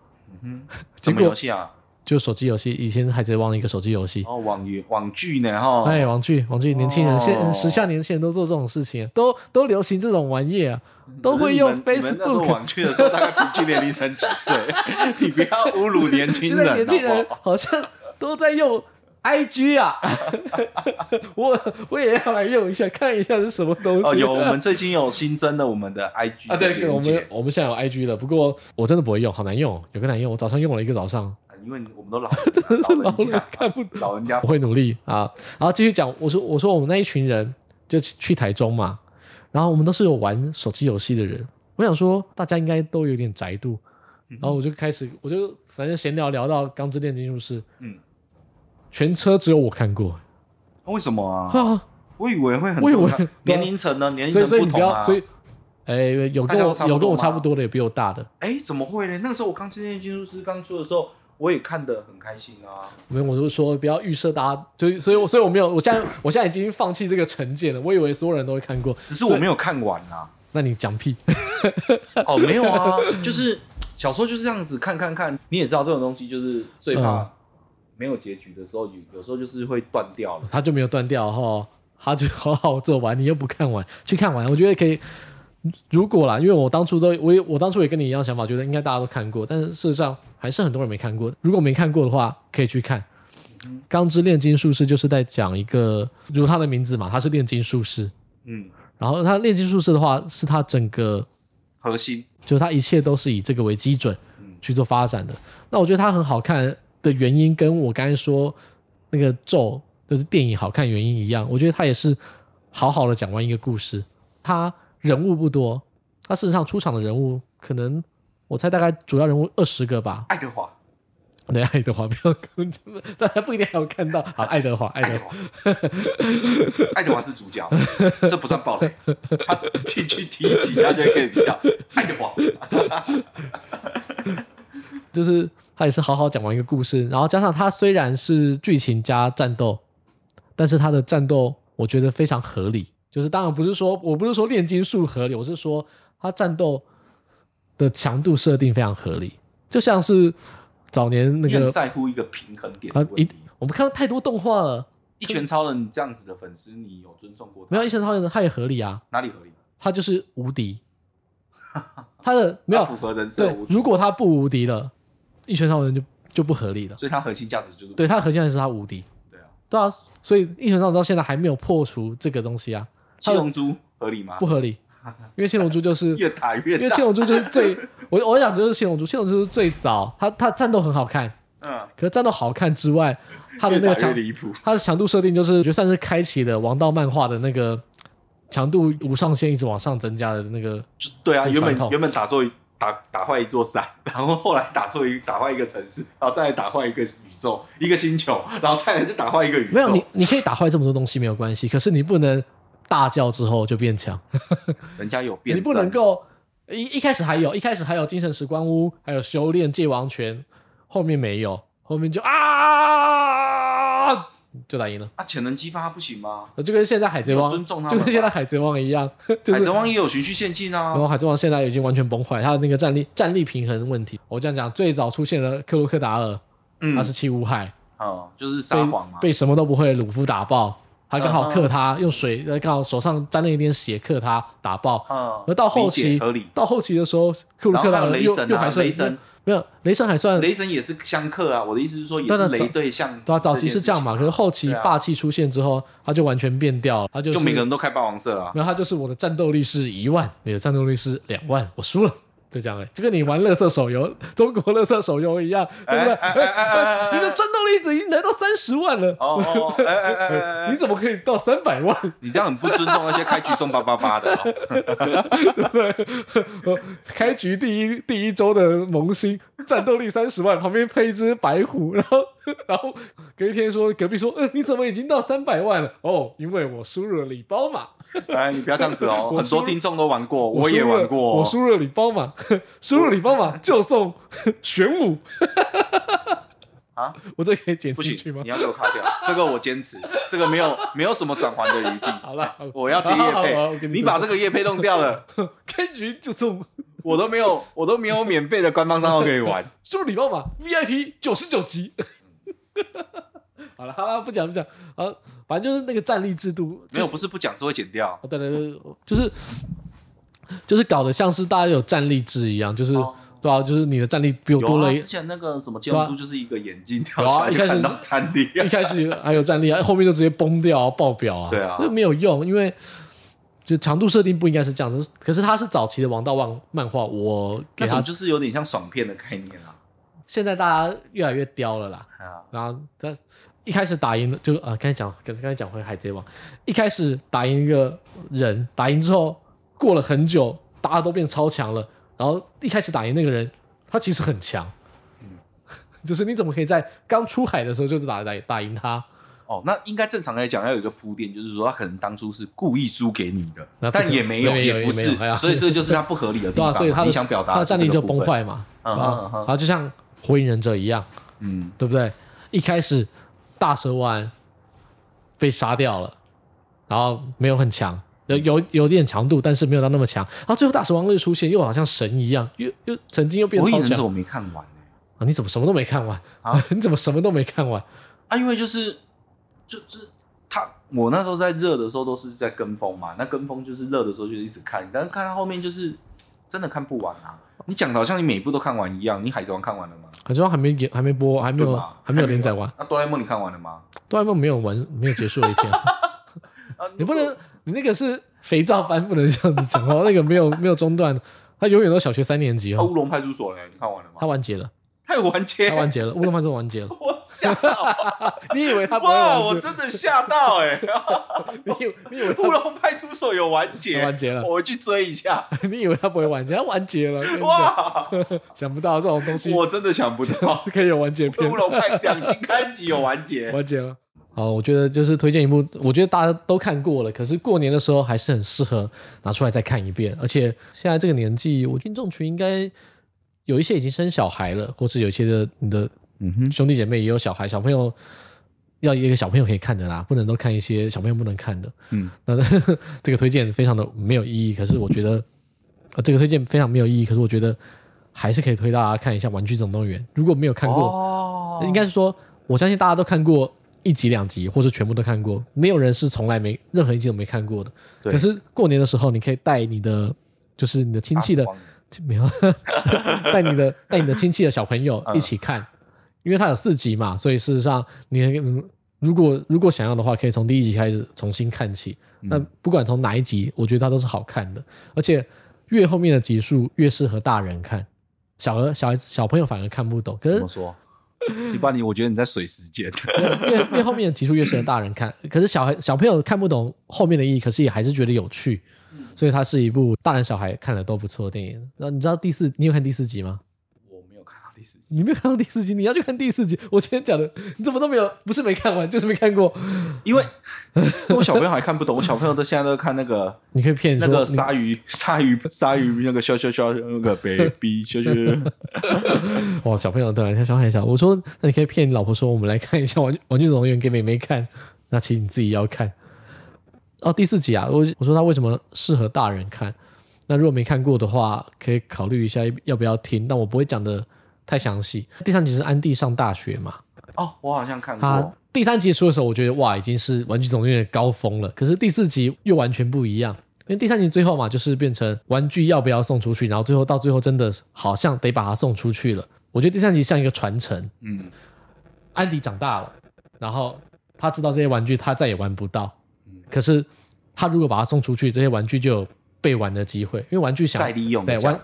Speaker 2: 嗯哼，什么游戏啊？
Speaker 1: 就手机游戏，以前海贼王的一个手机游戏
Speaker 2: 哦，网游网剧呢哈，
Speaker 1: 哎，网剧网剧，年轻人现时下年轻人都做这种事情，都都流行这种玩意啊，都会用 Facebook。
Speaker 2: 网剧的时候大概平均年龄才几岁？你不要侮辱年轻人。
Speaker 1: 年轻人好像都在用 IG 啊，我我也要来用一下，看一下是什么东西。
Speaker 2: 哦，有我们最近有新增了我们的 IG
Speaker 1: 啊，对，我们我们现在有 IG 了，不过我真的不会用，好难用，有个难用，我早上用了一个早上。
Speaker 2: 因为我们都老人，老人家看不懂，老人家
Speaker 1: 我会努力啊。然后继续讲，我说我说我们那一群人就去台中嘛，然后我们都是有玩手机游戏的人。我想说大家应该都有点宅度，然后我就开始我就反正闲聊聊到《钢之炼金术师》，嗯，全车只有我看过，
Speaker 2: 为什么啊？我以为会很，我以为 年龄层呢？年龄层不同啊。
Speaker 1: 所以哎，有跟我有跟我差不多的，也比我大的。
Speaker 2: 哎，怎么会呢？那个时候我《钢之炼金术师》刚出的时候。我也看得很开心啊！
Speaker 1: 没有，我就说不要预设大家，就所以我，所以我没有，我现在我现在已经放弃这个成见了。我以为所有人都会看过，
Speaker 2: 只是我没有看完啊。
Speaker 1: 那你讲屁？
Speaker 2: 哦，没有啊，就是小时候就是这样子看看看。你也知道这种东西就是最怕没有结局的时候，有有时候就是会断掉了。
Speaker 1: 他就没有断掉哈，他就好好做完，你又不看完，去看完，我觉得可以。如果啦，因为我当初都我也我当初也跟你一样想法，觉得应该大家都看过，但是事实上还是很多人没看过。如果没看过的话，可以去看。嗯《钢之炼金术师》就是在讲一个，如他的名字嘛，他是炼金术师。嗯，然后他炼金术师的话，是他整个
Speaker 2: 核心，
Speaker 1: 就是他一切都是以这个为基准去做发展的。嗯、那我觉得他很好看的原因，跟我刚才说那个咒就是电影好看原因一样，我觉得他也是好好的讲完一个故事。他。人物不多，他事实上出场的人物可能我猜大概主要人物二十个吧。
Speaker 2: 爱德华，
Speaker 1: 对，爱德华，不要跟，大家不一定还有看到。好，爱德华，爱德华，
Speaker 2: 爱德华是主角，这不算暴雷。他进去提一集，他就可以提到爱德华。
Speaker 1: 就是他也是好好讲完一个故事，然后加上他虽然是剧情加战斗，但是他的战斗我觉得非常合理。就是当然不是说，我不是说炼金术合理，我是说他战斗的强度设定非常合理，就像是早年那个
Speaker 2: 在乎一个平衡点的问题。
Speaker 1: 我们看到太多动画了，
Speaker 2: 一拳超人这样子的粉丝，你有尊重过他？
Speaker 1: 没有，一拳超人他也合理啊，
Speaker 2: 哪里合理？
Speaker 1: 他就是无敌，他的没有
Speaker 2: 符合人设。
Speaker 1: 对，如果他不无敌了，一拳超人就就不合理了。
Speaker 2: 所以他核心价值就是
Speaker 1: 对他核心价值是他无敌。
Speaker 2: 对啊，
Speaker 1: 对啊，所以一拳超人到现在还没有破除这个东西啊。
Speaker 2: 七龙珠合理吗？
Speaker 1: 不合理，因为七龙珠就是
Speaker 2: 越打越大，
Speaker 1: 因为七龙珠就是最 我我想就是七龙珠，七龙珠是最早，它它战斗很好看，嗯，可是战斗好看之外，它的那个强它的强度设定就是我觉得算是开启了王道漫画的那个强度无上限，一直往上增加的那个。
Speaker 2: 对啊，原本原本打坐打打坏一座山，然后后来打坐一打坏一个城市，然后再来打坏一个宇宙一个星球，然后再来就打坏一个宇宙。
Speaker 1: 没有你你可以打坏这么多东西没有关系，可是你不能。大叫之后就变强，
Speaker 2: 人家有变。
Speaker 1: 你不能够一一开始还有，一开始还有精神时光屋，还有修炼界王拳，后面没有，后面就啊，就打赢了。
Speaker 2: 啊，潜能激发不行吗？
Speaker 1: 就跟现在海贼王，尊重他，就跟现在海贼王一样。
Speaker 2: 海贼王也有循序渐进啊。然
Speaker 1: 后海贼王现在已经完全崩坏，他的那个战力战力平衡问题。我这样讲，最早出现了克洛克达尔，他是七武海，
Speaker 2: 哦，就是撒谎嘛，
Speaker 1: 被什么都不会的鲁夫打爆。还刚好克他，用水刚好手上沾了一点血，克他打爆。嗯而到后期，到后期的时候，克鲁克达尔又又还是雷神，没有雷神还算。
Speaker 2: 雷神也是相克啊！我的意思是说，也是雷对象。
Speaker 1: 对啊，早期是这样嘛，可是后期霸气出现之后，他就完全变掉了。他就
Speaker 2: 就每个人都开霸王色啊。
Speaker 1: 然后他就是我的战斗力是一万，你的战斗力是两万，我输了。就这样哎，就跟你玩乐色手游，中国乐色手游一样，对不对？你的战斗力已经来到三十万了，哦，你怎么可以到三百万？
Speaker 2: 你这样很不尊重那些开局送八八八的，
Speaker 1: 对不对？开局第一第一周的萌新，战斗力三十万，旁边配一只白虎，然后 然后隔一天说隔壁说，嗯，你怎么已经到三百万了？哦，因为我输入了礼包码。
Speaker 2: 哎，你不要这样子哦！很多听众都玩过，我也玩过。
Speaker 1: 我输入了礼包码，输入礼包码就送玄武。啊，我这可以剪进去吗？
Speaker 2: 你要给我卡掉，这个我坚持，这个没有没有什么转还的余地。
Speaker 1: 好了，
Speaker 2: 我要接业配，你把这个业配弄掉了，
Speaker 1: 开局就送，
Speaker 2: 我都没有，我都没有免费的官方账号可以玩。
Speaker 1: 输入礼包码，VIP 九十九级。好了，好了，不讲不讲，啊，反正就是那个战力制度，
Speaker 2: 没有，不是不讲，是会剪掉。
Speaker 1: 对对对，就是就是搞得像是大家有战力制一样，就是对啊，就是你的战力比我多了。之
Speaker 2: 前那个什么监督就是一个眼镜掉下来，一开始战力，
Speaker 1: 一开始还有战力啊，后面就直接崩掉爆表啊。
Speaker 2: 对啊，
Speaker 1: 那没有用，因为就强度设定不应该是这样子。可是它是早期的王道漫漫画，我给它
Speaker 2: 就是有点像爽片的概念啊。
Speaker 1: 现在大家越来越刁了啦，然后他。一开始打赢就啊，刚才讲，刚才讲回海贼王，一开始打赢一个人，打赢之后过了很久，大家都变超强了。然后一开始打赢那个人，他其实很强，嗯，就是你怎么可以在刚出海的时候就是打打打赢他？
Speaker 2: 哦，那应该正常来讲要有一个铺垫，就是说他可能当初是故意输给你的，但也没有，也不是，所以这就是他不合理的地方。
Speaker 1: 对啊，所以他
Speaker 2: 你想表达
Speaker 1: 他的战力就崩坏嘛，啊啊，就像火影忍者一样，嗯，对不对？一开始。大蛇丸被杀掉了，然后没有很强，有有有点强度，但是没有到那么强。然后最后大蛇丸又出现，又好像神一样，又又曾经又变超强。
Speaker 2: 火影忍者我没看完，
Speaker 1: 啊，你怎么什么都没看完啊？你怎么什么都没看完
Speaker 2: 啊？因为就是就就是他，我那时候在热的时候都是在跟风嘛。那跟风就是热的时候就一直看，但是看到后面就是真的看不完啊。你讲的好像你每一部都看完一样。你海贼王看完了吗？
Speaker 1: 海贼王还没演，还没播，还没有，还没有连载完。
Speaker 2: 那哆啦 A 梦你看完了吗？
Speaker 1: 哆啦 A 梦没有完，没有结束的一天。你不能，你那个是肥皂番，不能这样子讲哦。那个没有没有中断，他永远都小学三年级哦。
Speaker 2: 乌龙派出所嘞，你看完了吗？
Speaker 1: 他完结了。
Speaker 2: 他有完结，
Speaker 1: 他完结了，乌龙派出所完结了。
Speaker 2: 我吓到，
Speaker 1: 你以为他不
Speaker 2: 哇？我真的吓到哎！
Speaker 1: 你 你以为
Speaker 2: 乌龙派出所有完结？
Speaker 1: 完结了，
Speaker 2: 我去追一下。
Speaker 1: 你以为他不会完结？他完结了。哇！想不到这种东西，
Speaker 2: 我真的想不到
Speaker 1: 可以有完结篇。
Speaker 2: 乌龙派两金刊集有完结，
Speaker 1: 完结了。好，我觉得就是推荐一部，我觉得大家都看过了，可是过年的时候还是很适合拿出来再看一遍。而且现在这个年纪，我听众群应该。有一些已经生小孩了，或是有一些的你的兄弟姐妹也有小孩，小朋友要一个小朋友可以看的啦，不能都看一些小朋友不能看的。嗯，那这个推荐非常的没有意义，可是我觉得，呃，这个推荐非常没有意义，可是我觉得还是可以推大家看一下《玩具总动员》。如果没有看过，哦，应该是说，我相信大家都看过一集两集，或是全部都看过，没有人是从来没任何一集都没看过的。可是过年的时候，你可以带你的，就是你的亲戚的。没有 带你的带你的亲戚的小朋友一起看，因为它有四集嘛，所以事实上你如果如果想要的话，可以从第一集开始重新看起。那不管从哪一集，我觉得它都是好看的，而且越后面的集数越适合大人看，小儿小孩子小朋友反而看不懂。可是怎么说？
Speaker 2: 一般你我觉得你在水时间，
Speaker 1: 越越后面的集数越适合大人看，可是小孩小朋友看不懂后面的意义，可是也还是觉得有趣。所以它是一部大人小孩看了都不错的电影。那你知道第四，你有看第四集吗？
Speaker 2: 我没有看到第四集。
Speaker 1: 你没有看到第四集，你要去看第四集。我今天讲的，你怎么都没有？不是没看完，就是没看过。
Speaker 2: 因为 我小朋友还看不懂，我小朋友都现在都看那个。
Speaker 1: 你可以骗
Speaker 2: 那个鲨鱼，鲨鱼，鲨鱼那个笑笑笑那个 baby 笑笑。
Speaker 1: 哇，小朋友对，他小孩小。我说，那你可以骗你老婆说，我们来看一下《玩玩具总动员》给妹妹看。那其实你自己要看。哦，第四集啊，我我说他为什么适合大人看？那如果没看过的话，可以考虑一下要不要听。但我不会讲的太详细。第三集是安迪上大学嘛？
Speaker 2: 哦，我好像看
Speaker 1: 过。第三集出的时候，我觉得哇，已经是玩具总动员的高峰了。可是第四集又完全不一样，因为第三集最后嘛，就是变成玩具要不要送出去，然后最后到最后真的好像得把它送出去了。我觉得第三集像一个传承。嗯，安迪长大了，然后他知道这些玩具他再也玩不到。可是，他如果把它送出去，这些玩具就有被玩的机会，因为玩具想
Speaker 2: 再利用，
Speaker 1: 对，玩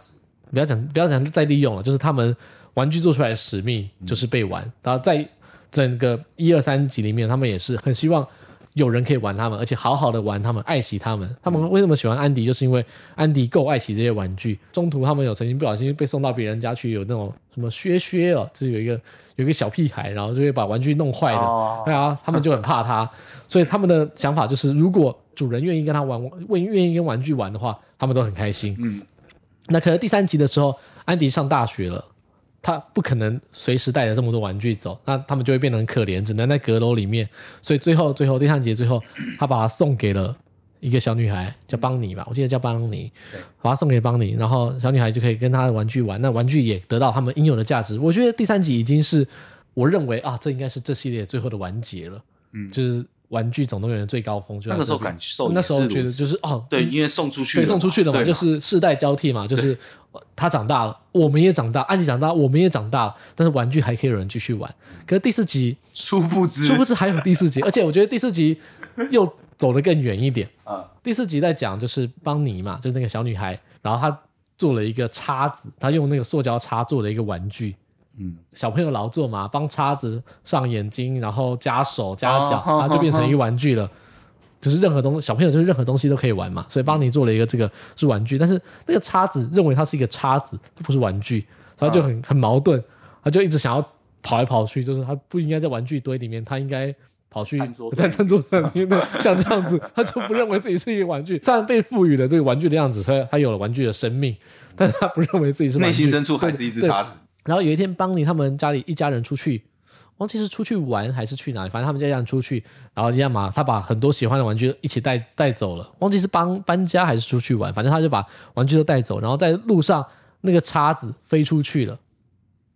Speaker 1: 不要讲不要讲再利用了，就是他们玩具做出来的使命就是被玩。嗯、然后在整个一二三集里面，他们也是很希望有人可以玩他们，而且好好的玩他们，爱惜他们。他们为什么喜欢安迪？就是因为安迪够爱惜这些玩具。中途他们有曾经不小心被送到别人家去，有那种什么靴靴哦，就是有一个。有一个小屁孩，然后就会把玩具弄坏的，哦、对啊，他们就很怕他，所以他们的想法就是，如果主人愿意跟他玩，愿愿意跟玩具玩的话，他们都很开心。嗯，那可能第三集的时候，安迪上大学了，他不可能随时带着这么多玩具走，那他们就会变得很可怜，只能在阁楼里面。所以最后，最后第三集最后，他把它送给了。一个小女孩叫邦尼吧，我记得叫邦尼，把它送给邦尼，然后小女孩就可以跟她的玩具玩，那玩具也得到他们应有的价值。我觉得第三集已经是我认为啊，这应该是这系列最后的完结了，嗯，就是玩具总动员的最高峰。就那
Speaker 2: 个时候感受，
Speaker 1: 那时候觉得就是哦，
Speaker 2: 对，因为送出去，
Speaker 1: 对，送出去的嘛，就是世代交替嘛，就是他长大了，我们也长大，安迪长大，我们也长大了，但是玩具还可以有人继续玩。可是第四集，
Speaker 2: 殊不知，
Speaker 1: 殊不知还有第四集，而且我觉得第四集又。走得更远一点啊！第四集在讲就是邦尼嘛，就是那个小女孩，然后她做了一个叉子，她用那个塑胶叉做了一个玩具。嗯，小朋友劳作嘛，帮叉子上眼睛，然后夹手夹脚，然后就变成一个玩具了。就是任何东西，小朋友就是任何东西都可以玩嘛。所以帮你做了一个这个是玩具，但是那个叉子认为它是一个叉子，不是玩具，他就很很矛盾，他就一直想要跑来跑去，就是他不应该在玩具堆里面，他应该。跑去在餐桌上，因为 像这样子，他就不认为自己是一个玩具。虽然被赋予了这个玩具的样子，他他有了玩具的生命，但是他不认为自己是。
Speaker 2: 内心深处还是一只叉子。
Speaker 1: 然后有一天，邦尼他们家里一家人出去，忘记是出去玩还是去哪里，反正他们家一样出去，然后一样嘛，他把很多喜欢的玩具一起带带走了。忘记是帮搬家还是出去玩，反正他就把玩具都带走。然后在路上，那个叉子飞出去了。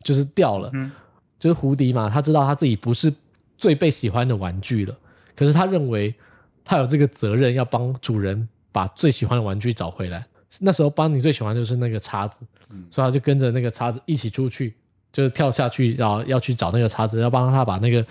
Speaker 1: 就是掉了，嗯、就是胡迪嘛，他知道他自己不是最被喜欢的玩具了，可是他认为他有这个责任要帮主人把最喜欢的玩具找回来。那时候邦尼最喜欢就是那个叉子，嗯、所以他就跟着那个叉子一起出去，就是跳下去，然后要去找那个叉子，要帮他把那个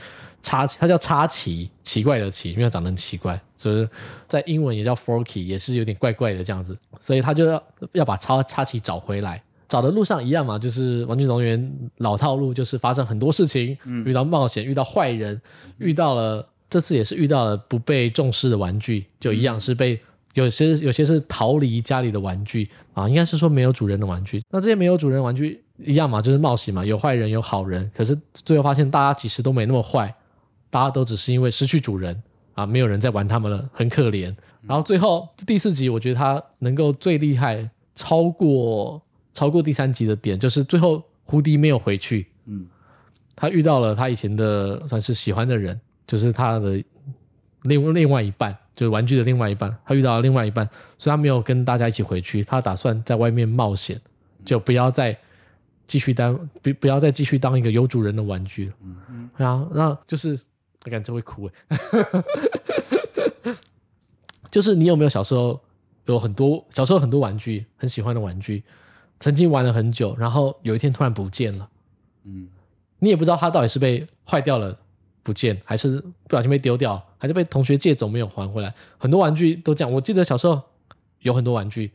Speaker 1: 叉，他叫叉奇，奇怪的奇，因为他长得很奇怪，所以在英文也叫 Forky，也是有点怪怪的这样子，所以他就要要把叉叉奇找回来。找的路上一样嘛，就是玩具总动员老套路，就是发生很多事情，嗯、遇到冒险，遇到坏人，遇到了这次也是遇到了不被重视的玩具，就一样是被。有些有些是逃离家里的玩具啊，应该是说没有主人的玩具。那这些没有主人的玩具一样嘛，就是冒险嘛，有坏人有好人。可是最后发现大家其实都没那么坏，大家都只是因为失去主人啊，没有人在玩他们了，很可怜。然后最后第四集，我觉得他能够最厉害，超过超过第三集的点，就是最后胡迪没有回去，嗯，他遇到了他以前的算是喜欢的人，就是他的另另外一半。就是玩具的另外一半，他遇到了另外一半，所以他没有跟大家一起回去，他打算在外面冒险，就不要再继续当不不要再继续当一个有主人的玩具了。嗯嗯，然后那就是我感觉会哭诶，就是你有没有小时候有很多小时候很多玩具很喜欢的玩具，曾经玩了很久，然后有一天突然不见了，嗯，你也不知道它到底是被坏掉了。不见，还是不小心被丢掉，还是被同学借走没有还回来。很多玩具都这样。我记得小时候有很多玩具，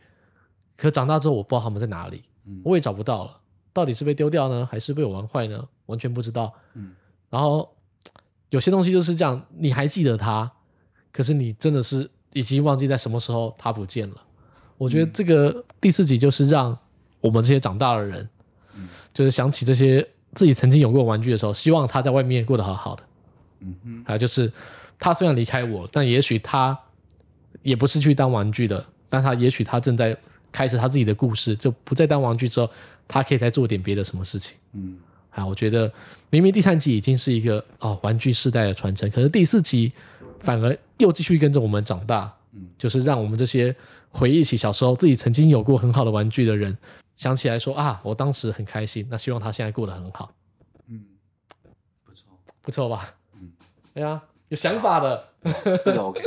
Speaker 1: 可长大之后我不知道他们在哪里，嗯、我也找不到了。到底是被丢掉呢，还是被我玩坏呢？完全不知道。嗯、然后有些东西就是这样，你还记得它，可是你真的是已经忘记在什么时候它不见了。我觉得这个第四集就是让我们这些长大的人，嗯、就是想起这些自己曾经有过玩具的时候，希望他在外面过得好好的。嗯哼，还有就是，他虽然离开我，但也许他也不是去当玩具的，但他也许他正在开始他自己的故事，就不再当玩具之后，他可以再做点别的什么事情。嗯，啊，我觉得明明第三集已经是一个哦玩具世代的传承，可是第四集反而又继续跟着我们长大，嗯，就是让我们这些回忆起小时候自己曾经有过很好的玩具的人，想起来说啊，我当时很开心，那希望他现在过得很好。嗯，不错，不错吧？对啊，有想法的，
Speaker 2: 这个 OK。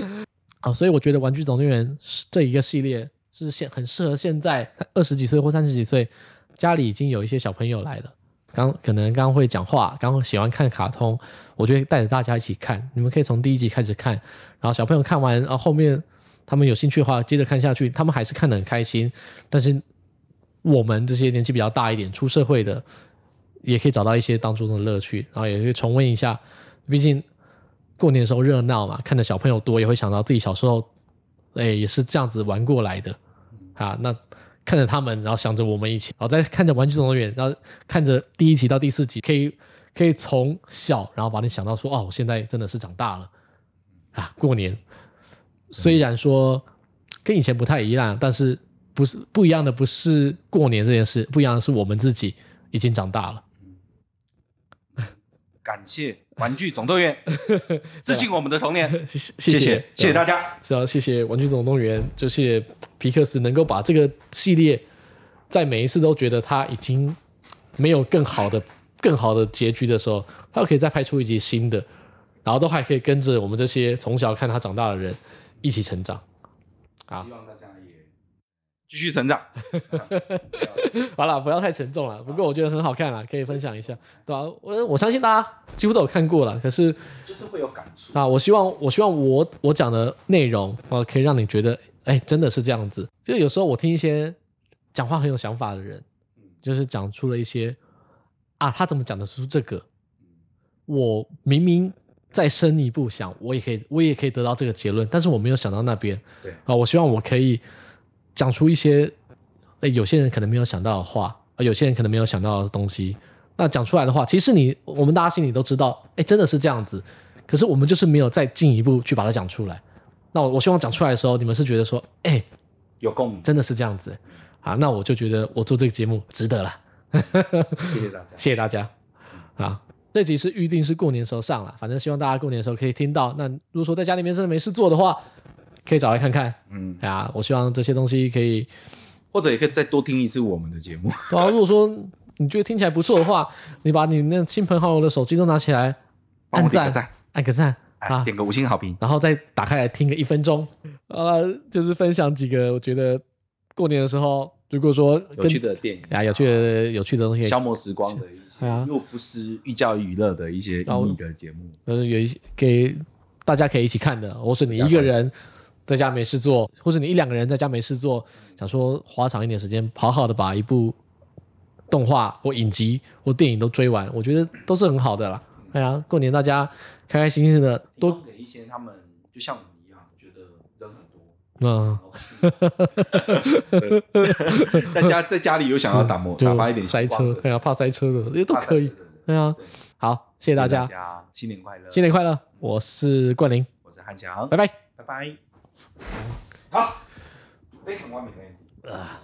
Speaker 1: 好，所以我觉得《玩具总动员》这一个系列是现很适合现在二十几岁或三十几岁，家里已经有一些小朋友来了，刚可能刚会讲话，刚喜欢看卡通，我就会带着大家一起看。你们可以从第一集开始看，然后小朋友看完，然后后面他们有兴趣的话，接着看下去，他们还是看得很开心。但是我们这些年纪比较大一点、出社会的，也可以找到一些当中的乐趣，然后也可以重温一下，毕竟。过年时候热闹嘛，看着小朋友多，也会想到自己小时候，哎，也是这样子玩过来的啊。那看着他们，然后想着我们一起，然后再看着《玩具总动员》，然后看着第一集到第四集，可以可以从小，然后把你想到说，哦，我现在真的是长大了啊。过年虽然说跟以前不太一样，但是不是不一样的，不是过年这件事，不一样的是我们自己已经长大了。
Speaker 2: 感谢玩具总动员，致敬我们的童年。
Speaker 1: 谢谢谢谢谢谢大家，是啊，谢谢玩具总动员，就谢谢皮克斯能够把这个系列，在每一次都觉得他已经没有更好的更好的结局的时候，他又可以再拍出一集新的，然后都还可以跟着我们这些从小看他长大的人一起成长。好。
Speaker 2: 继续成长，
Speaker 1: 好了，不要太沉重了。不过我觉得很好看啊，可以分享一下，对吧？我我相信大家几乎都有看过了，可是
Speaker 2: 就是会有感触
Speaker 1: 啊。我希望我希望我我讲的内容啊，可以让你觉得，哎，真的是这样子。就有时候我听一些讲话很有想法的人，就是讲出了一些啊，他怎么讲得出这个？我明明再深一步想，我也可以，我也可以得到这个结论，但是我没有想到那边。对啊，我希望我可以。讲出一些，诶，有些人可能没有想到的话，有些人可能没有想到的东西。那讲出来的话，其实你我们大家心里都知道，诶，真的是这样子。可是我们就是没有再进一步去把它讲出来。那我我希望讲出来的时候，你们是觉得说，诶，
Speaker 2: 有共鸣，
Speaker 1: 真的是这样子啊。那我就觉得我做这个节目值得了。
Speaker 2: 谢谢大家，
Speaker 1: 谢谢大家。啊，这集是预定是过年时候上了，反正希望大家过年的时候可以听到。那如果说在家里面真的没事做的话，可以找来看看，嗯，啊，我希望这些东西可以，
Speaker 2: 或者也可以再多听一次我们的节目。
Speaker 1: 对啊，如果说你觉得听起来不错的话，你把你那亲朋好友的手机都拿起来，按赞，按个赞啊，
Speaker 2: 点个五星好评，
Speaker 1: 然后再打开来听个一分钟。啊，就是分享几个我觉得过年的时候，如果说
Speaker 2: 有趣的电影。
Speaker 1: 啊，有趣的有趣的东西，
Speaker 2: 消磨时光的一些，又不失寓教于乐的一些意义的节目，
Speaker 1: 就是有一些给大家可以一起看的，或是你一个人在家没事做，或者你一两个人在家没事做，想说花长一点时间，好好的把一部动画或影集或电影都追完，我觉得都是很好的啦。哎呀，过年大家开开心心的，多
Speaker 2: 给一些他们，就像我们一样，觉得人很多。嗯，大 家在家里有想要打磨打发一点
Speaker 1: 塞车，哎呀，怕塞车的也都可以。对啊，好，谢谢大家，
Speaker 2: 新年快乐，
Speaker 1: 新年快乐。我是冠霖，
Speaker 2: 我是汉强，
Speaker 1: 拜拜，
Speaker 2: 拜拜。好，非常完美的啊。